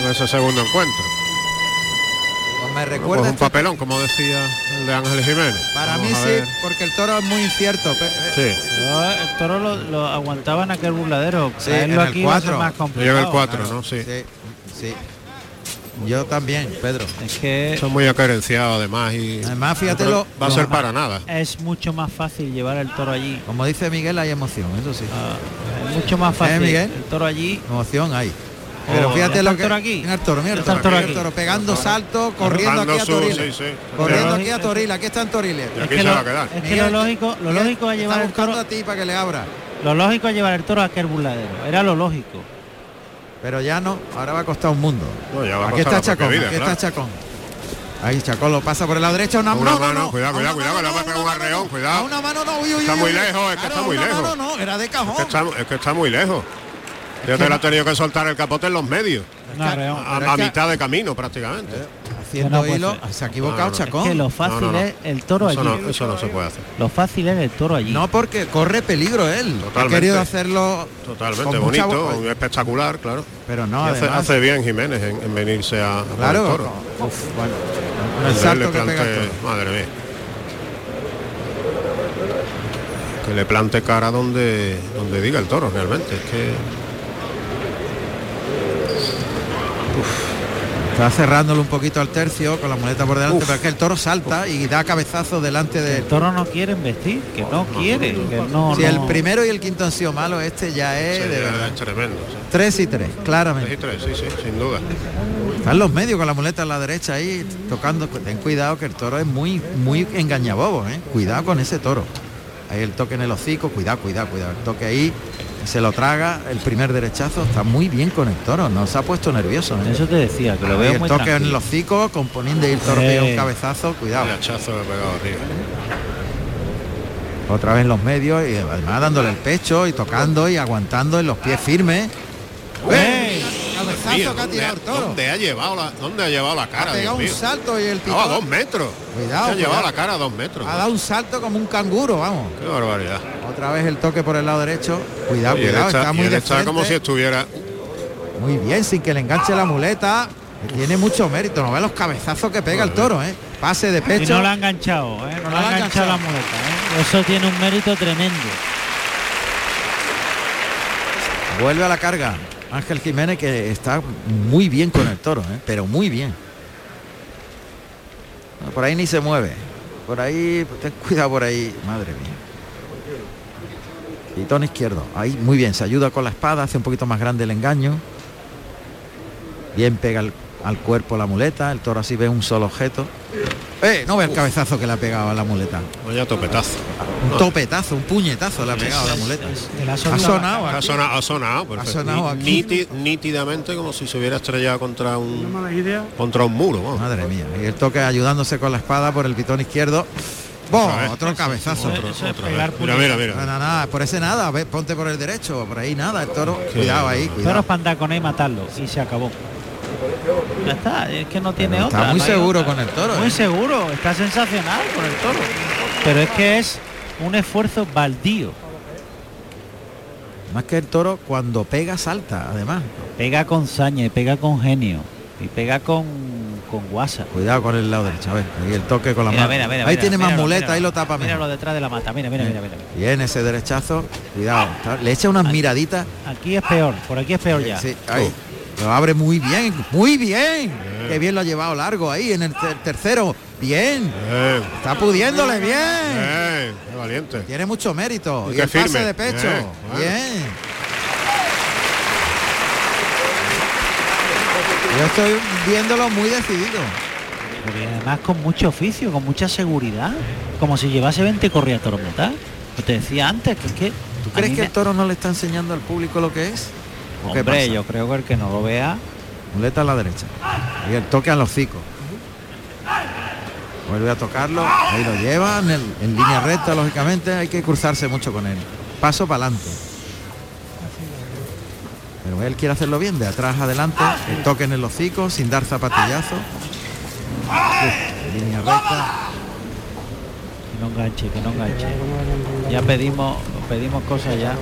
en ese segundo encuentro. Pues me Pues recuerda un este- papelón, como decía el de Ángel Jiménez. Para Vamos mí sí, ver. porque el toro es muy incierto. Eh, Sí, Yo, el toro lo, lo aguantaba en aquel burladero. Sí, en el aquí va a ser cuatro. más Yo complicado. en el 4, claro, ¿no? Sí. sí, sí. Yo también, Pedro. Es que Son muy acarenciado además y Además, fíjate lo- va a lo- ser para nada. es mucho más fácil llevar el toro allí. Como dice Miguel, hay emoción, eso sí. Ah, es mucho más fácil. Miguel? El toro allí. Emoción hay. Pero Oh, fíjate ¿ya lo que. toro aquí? Mira el toro, mira el toro, el toro mira el aquí. toro, pegando salto, corriendo aquí a Toriles. sí, sí. Corriendo Pero- aquí a Toriles, aquí está en Toriles. Y Es aquí que, se lo, va a quedar. es que lo lógico, lo lógico es llevar está el toro. buscando a ti para que le abra. Lo lógico es llevar el toro a aquel burladero. Era lo lógico. Pero ya no, ahora va a costar un mundo. No, ya va a aquí está la Chacón, vida, aquí claro. está Chacón. Ahí Chacón lo pasa por el lado derecho, una, Una no, no, mano, no. cuidado, cuidado, cuidado, le va a pegar un arreón, cuidado. A una mano no, uy, uy, Está uy, muy uy. lejos, es que Claro, está muy lejos. no, era de cajón. Es que está, es que está muy lejos. Ya te la ha tenido que soltar el capote en los medios, a, mitad de camino prácticamente. Haciendo No, hilo, ser. se ha equivocado No. Chacón. Es que lo fácil No, no, no. es el toro Eso allí. no, eso no se puede hacer. Lo fácil es el toro allí. No, porque corre peligro él. Ha Totalmente. querido hacerlo Totalmente con mucha bonito, bo- espectacular, claro. Pero no, hace, bien Jiménez en, en venirse a, el claro, toro. uf, bueno, con el salto pega toro. madre mía. Que le plante cara donde donde diga el toro realmente. Es que Está cerrándolo un poquito al tercio con la muleta por delante, Uf. pero es que el toro salta y da cabezazo delante de El toro no quiere investir, que no quiere, que no. Si no. el primero y el quinto han sido malos, este ya es sí, de es verdad. tremendo. sí. 3 y 3, Tres y claramente. tres, sí, sí, sin duda. Están los medios con la muleta en la derecha ahí tocando. Ten cuidado que el toro es muy, muy engañabobo, ¿eh? Cuidado con ese toro. Ahí el toque en el hocico, cuidado, cuidado, cuidado. El toque ahí, se lo traga, el primer derechazo, está muy bien con el toro, no se ha puesto nervioso. ¿eh? Eso te decía, que lo veo el muy toque en el tranquilo. hocico, componiendo y el toro pega un cabezazo, cuidado. El hachazo le ha pegado arriba. Otra vez en los medios y además dándole el pecho y tocando y aguantando en los pies firmes. ¡Ey! Cabezazo que ha tirado el ¿dónde, toro. dónde ha llevado la, dónde ha llevado la Ha cara? pegado un mío? salto y el Estaba a pitón dos metros. Cuidado, Se ha llevado cuidado. la cara a dos metros. ha dado un salto como un canguro, vamos. Qué barbaridad. Otra vez el toque por el lado derecho. Cuidado, Y cuidado, está, está y muy de está como si estuviera. Muy bien, sin que le enganche la muleta. Tiene mucho mérito, no ve los cabezazos que pega el toro, ¿eh? Pase de Y pecho. no la ha enganchado, ¿eh? no, No la la ha ha enganchado la muleta. ¿eh? Eso tiene un mérito tremendo. Vuelve a la carga. Ángel Jiménez que está muy bien con el toro, ¿eh? pero muy bien. No, por ahí ni se mueve. Por ahí, ten cuidado por ahí. Madre mía. Tono izquierdo. Ahí muy bien. Se ayuda con la espada. Hace un poquito más grande el engaño. Bien pega al, al cuerpo la muleta. El toro así ve un solo objeto. ¡Eh! No ve el cabezazo que le ha pegado a la muleta. Vaya topetazo. Un topetazo, un puñetazo le ha pegado a la muleta. Ha Ha sonado. Ha sonado, ha sonado, perfecto. sonado aquí. nítidamente como si se hubiera estrellado contra un contra un muro. vamos. Madre mía. Y el toque ayudándose con la espada por el pitón izquierdo. Vez. Otro cabezazo. Mira. Nada, nada, por ese nada, ve, ponte por el derecho, por ahí nada, el toro, cuidado ahí, Toro cuidado. para andar con él y matarlo. Y se acabó. Ya está, es que no tiene Pero otra. está muy seguro otra. con el toro, Muy ¿eh? seguro, está sensacional con el toro. Pero es que es un esfuerzo baldío. Más que el toro cuando pega salta, además. Pega con saña y pega con genio. Y pega con, con guasa. Cuidado con el lado derecho, a ver, ahí el toque con la Mira, mano. mira, mira, ahí mira, tiene más muleta, ahí lo tapa mejor. Míralo detrás de la mata, mira, mira, mira, mira. Bien ese derechazo, cuidado. está- le echa unas miraditas. Aquí es peor, por aquí es peor ya. Sí, ahí. Lo abre muy bien, muy bien. Qué bien lo ha llevado largo ahí en el ter- tercero. Bien. Bien. Está pudiéndole bien. Bien, qué valiente. Tiene mucho mérito. Y Y, qué el pase de pecho. Bien, bueno. Bien. Yo estoy viéndolo muy decidido. Pero además con mucho oficio, con mucha seguridad, como si llevase 20 corridas toros montadas. Yo te decía antes que es que ¿Tú crees que me- el toro no le está enseñando al público lo que es? ¿O qué Hombre, pasa? yo creo que el que no lo vea Muleta a la derecha. Y el toque a los hocicos. Vuelve a tocarlo. Ahí lo lleva en, en línea recta, lógicamente. Hay que cruzarse mucho con él. Paso para adelante. Pero él quiere hacerlo bien, de atrás adelante. El toque en el hocico, sin dar zapatillazo. Uf, línea recta. que no enganche, que no enganche. Ya pedimos, pedimos cosas ya.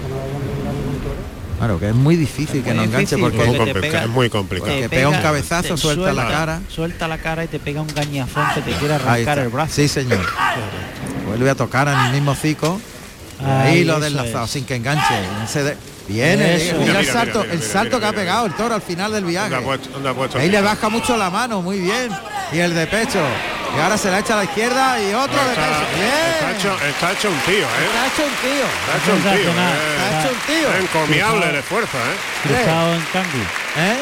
Claro, que es muy difícil que Muy no enganche difícil, porque pega- es muy complicado. Porque te pega un cabezazo, suelta la cara. Suelta la cara y te pega un gañazón que te quiere arrancar el brazo. Sí, señor. Vuelve a tocar en el mismo hocico. Y ahí lo deslazado es. sin que enganche. De- Viene, mira, es. el salto, Mira, mira, el mira, salto mira, que ha mira, pegado el toro al final del viaje. ¿Dónde ha puesto- dónde ha puesto el Ahí le baja mucho la mano, muy bien. Y el de pecho. Y ahora se la echa a la izquierda y otro de Está, pecho. está hecho, está hecho un tío, ¿eh? Está hecho un tío. Está hecho un tío. ¿eh? Está hecho un tío. Encomiable el esfuerzo, ¿eh? Cruzado en cangú. ¿Eh?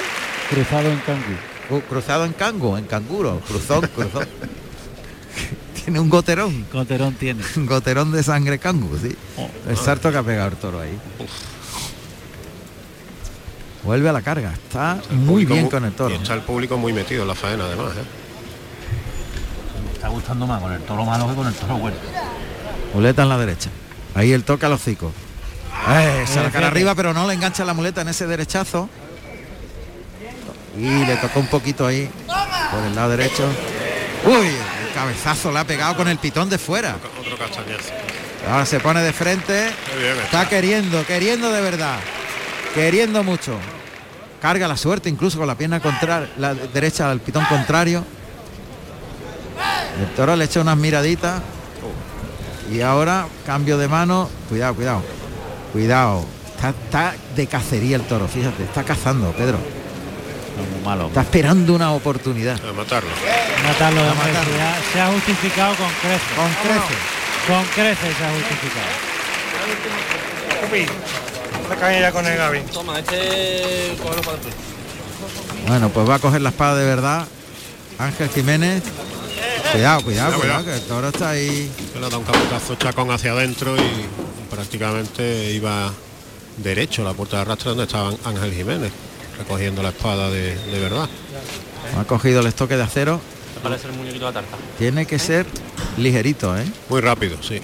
Cruzado en cangú. Cu- Cruzado en cango, en canguro. Cruzón, cruzón. *laughs* Tiene un goterón. Coterón tiene. Un goterón de sangre cangu, sí. Oh. El salto que ha pegado el toro ahí. Vuelve a la carga. Está muy bien con el toro. y está el público muy metido en la faena, además, ¿eh? Me está gustando más con el toro malo que con el toro bueno. Muleta en la derecha. Ahí el toque a los hocicos. Eh, se la cara arriba, pero no le engancha la muleta en ese derechazo. Y le tocó un poquito ahí, por el lado derecho. Uy, el cabezazo le ha pegado con el pitón de fuera. Otro castañazo. Ahora se pone de frente. Qué bien está. Está queriendo, queriendo de verdad. Queriendo mucho. Carga la suerte incluso con la pierna contra la derecha al pitón contrario. El toro le echa unas miraditas. Y ahora cambio de mano. Cuidado, cuidado. Cuidado. Está, está de cacería el toro, fíjate. Está cazando, Pedro. Muy malo. Está esperando una oportunidad. A matarlo. Matarlo de A matarlo. se ha- justificado con creces. Con crece. Con creces se ha justificado. Toma, este cógelo para ti. Bueno, pues va a coger la espada de verdad. Ángel Jiménez. Cuidado, cuidado, Cuidado, que el toro está ahí. Le ha dado un capotazo chacón hacia adentro y prácticamente iba derecho a la puerta de arrastre donde estaba Ángel Jiménez, recogiendo la espada de, de verdad. Ha cogido el estoque de acero. Parece el muñequito de la tarta. Tiene que ser ligerito, ¿eh? Muy rápido, sí.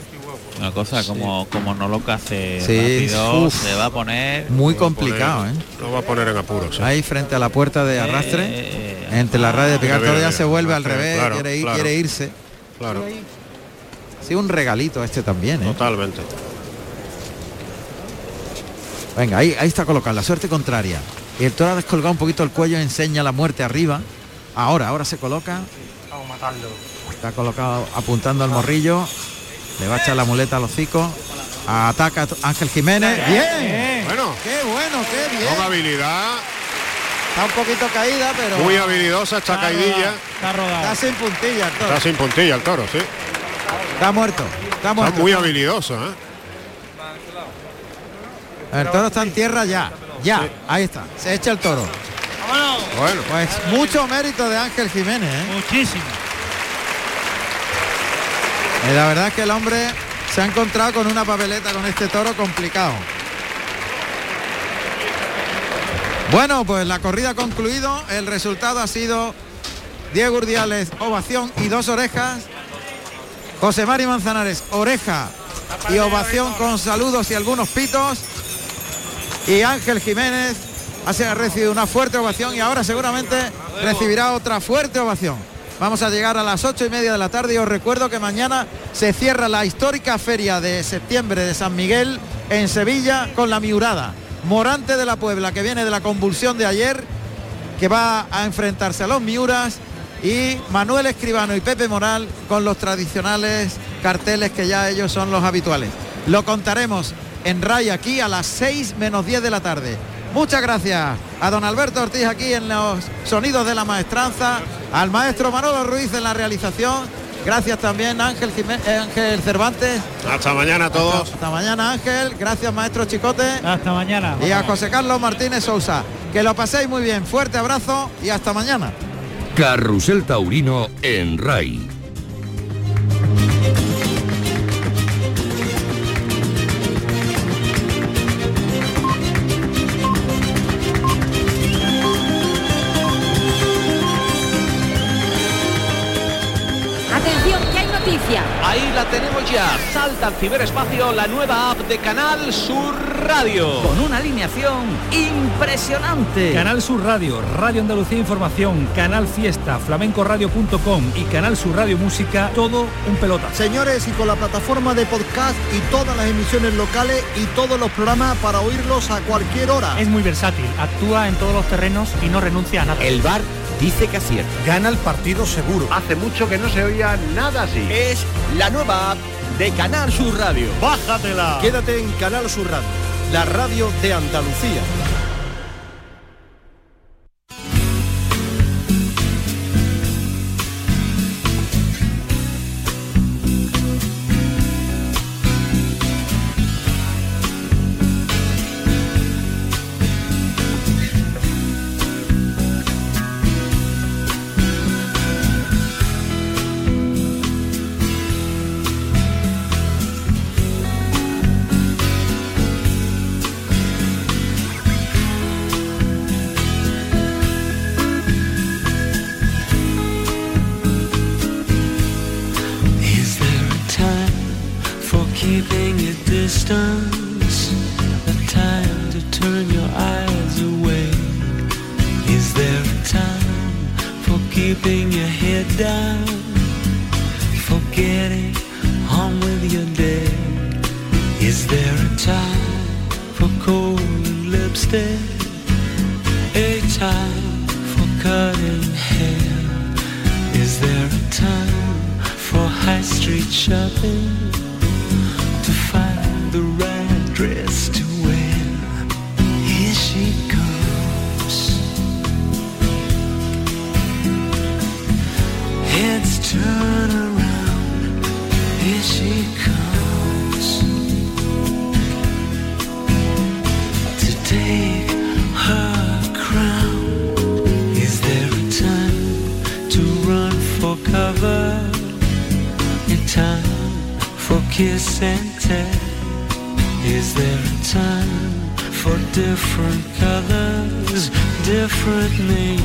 Una cosa, como, como no lo cace Sí, rápido, uf. se va a poner Muy complicado, ¿eh? poner- Lo va a poner en apuros. sí. Ahí frente a la puerta de arrastre, Eh, entre la radio de picar, mira, se vuelve al revés, claro, quiere, ir- claro. quiere irse. Claro, Sí, un regalito este también, ¿eh? totalmente. Venga, ahí, ahí está colocado, la suerte contraria. Y el toro ha descolgado un poquito el cuello, enseña la muerte arriba. Ahora, ahora se coloca. Vamos a matarlo. Está colocado apuntando al morrillo. Le va a echar la muleta al hocico. Ataca Ángel Jiménez. Bien. Bueno, Qué bueno, qué con bien. habilidad, Está un poquito caída, pero muy habilidosa esta está caidilla. Está rodado. está sin puntilla el toro. Está sin puntilla el toro, sí. Está muerto. Está Está muerto. muy habilidoso, ¿eh? El toro está en tierra ya. Ya. Ahí está. Se echa el toro. Bueno, Pues mucho mérito de Ángel Jiménez. ¿eh? Muchísimo. Eh, La verdad es que el hombre se ha encontrado con una papeleta con este toro complicado. Bueno, pues la corrida ha concluido. El resultado ha sido Diego Urdiales, ovación y dos orejas. José Mari Manzanares, oreja y ovación con saludos y algunos pitos. Y Ángel Jiménez ha recibido una fuerte ovación y ahora seguramente recibirá otra fuerte ovación. Vamos a llegar a las ocho y media de la tarde y os recuerdo que mañana se cierra la histórica feria de septiembre de San Miguel en Sevilla con la Miurada. Morante de la Puebla que viene de la convulsión de ayer que va a enfrentarse a los Miuras y Manuel Escribano y Pepe Moral con los tradicionales carteles que ya ellos son los habituales. Lo contaremos en RAI aquí a las 6 menos 10 de la tarde. Muchas gracias a don Alberto Ortiz aquí en los sonidos de la maestranza, al maestro Manolo Ruiz en la realización Gracias también Ángel, Jimé- eh, Ángel Cervantes. Hasta mañana a todos. Hasta mañana Ángel. Gracias maestro Chicote. Hasta mañana. Y a José Carlos Martínez Sousa. Que lo paséis muy bien. Fuerte abrazo y hasta mañana. Carrusel Taurino en RAI. Salta al ciberespacio la nueva app de Canal Sur Radio. Con una alineación impresionante. Canal Sur Radio, Radio Andalucía Información, Canal Fiesta, flamencoradio.com y Canal Sur Radio Música, todo un pelota. Señores, y con la plataforma de podcast y todas las emisiones locales y todos los programas para oírlos a cualquier hora. Es muy versátil, actúa en todos los terrenos y no renuncia a nada. El bar dice que acierta. Gana el partido seguro. Hace mucho que no se oía nada así. Es la nueva app de Canal Sur Radio. ¡Bájatela! Quédate en Canal Sur Radio, la radio de Andalucía. Is there a time for different colors, different names?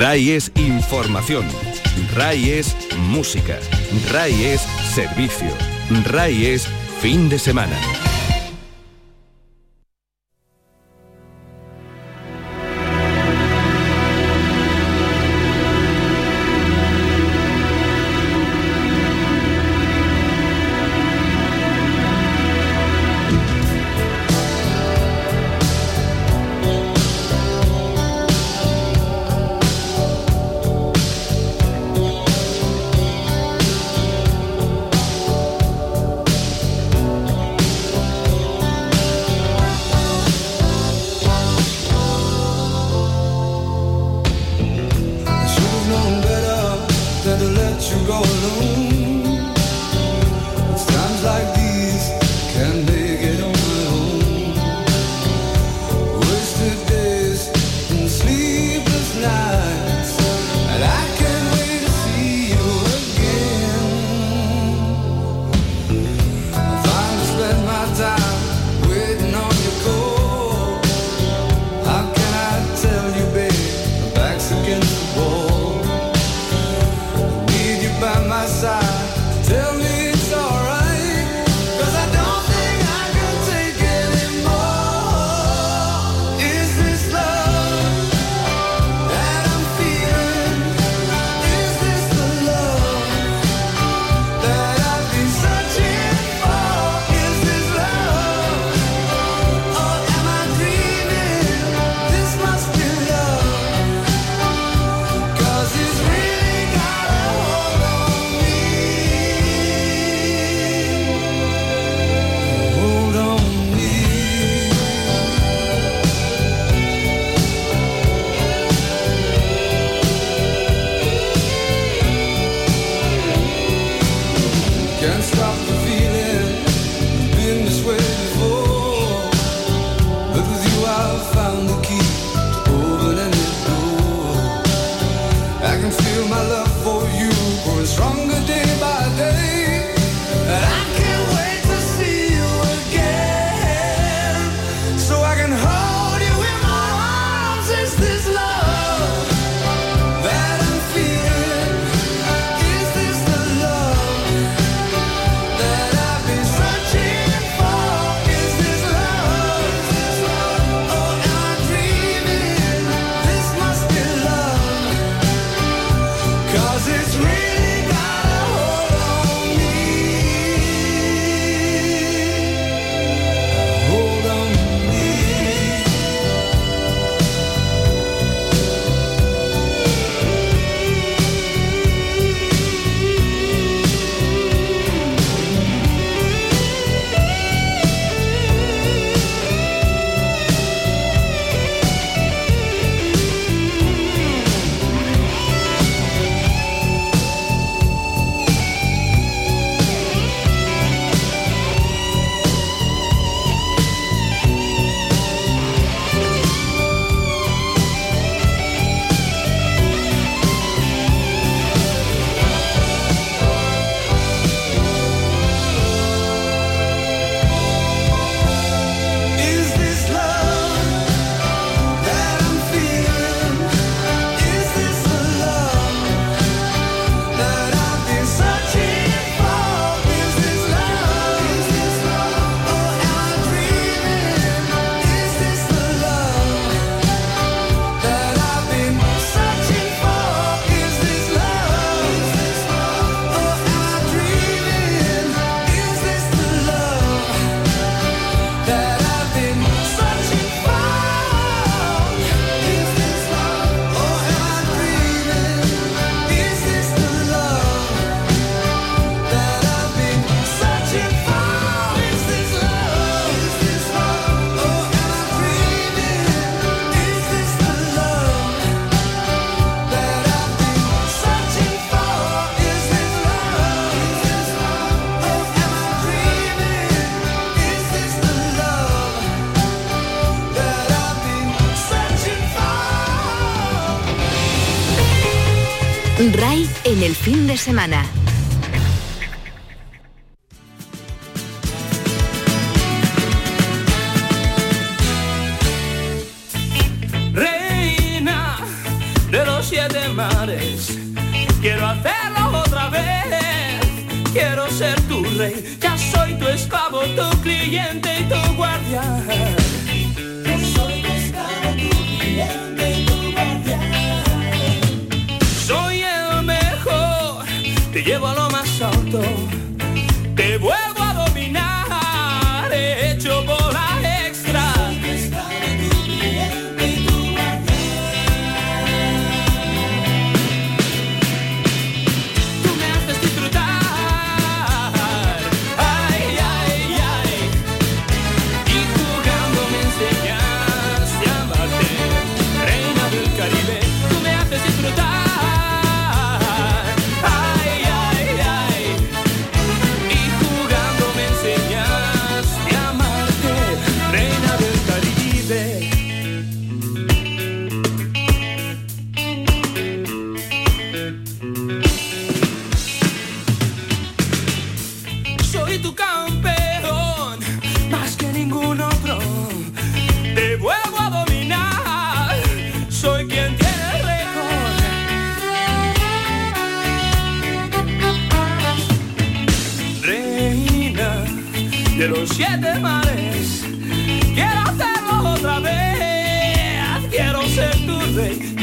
RAI es información, RAI es música, RAI es servicio, RAI es fin de semana. de semana. soy quien tiene el. Reina de los siete mares, quiero hacerlo otra vez, quiero ser tu rey.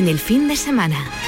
en el fin de semana.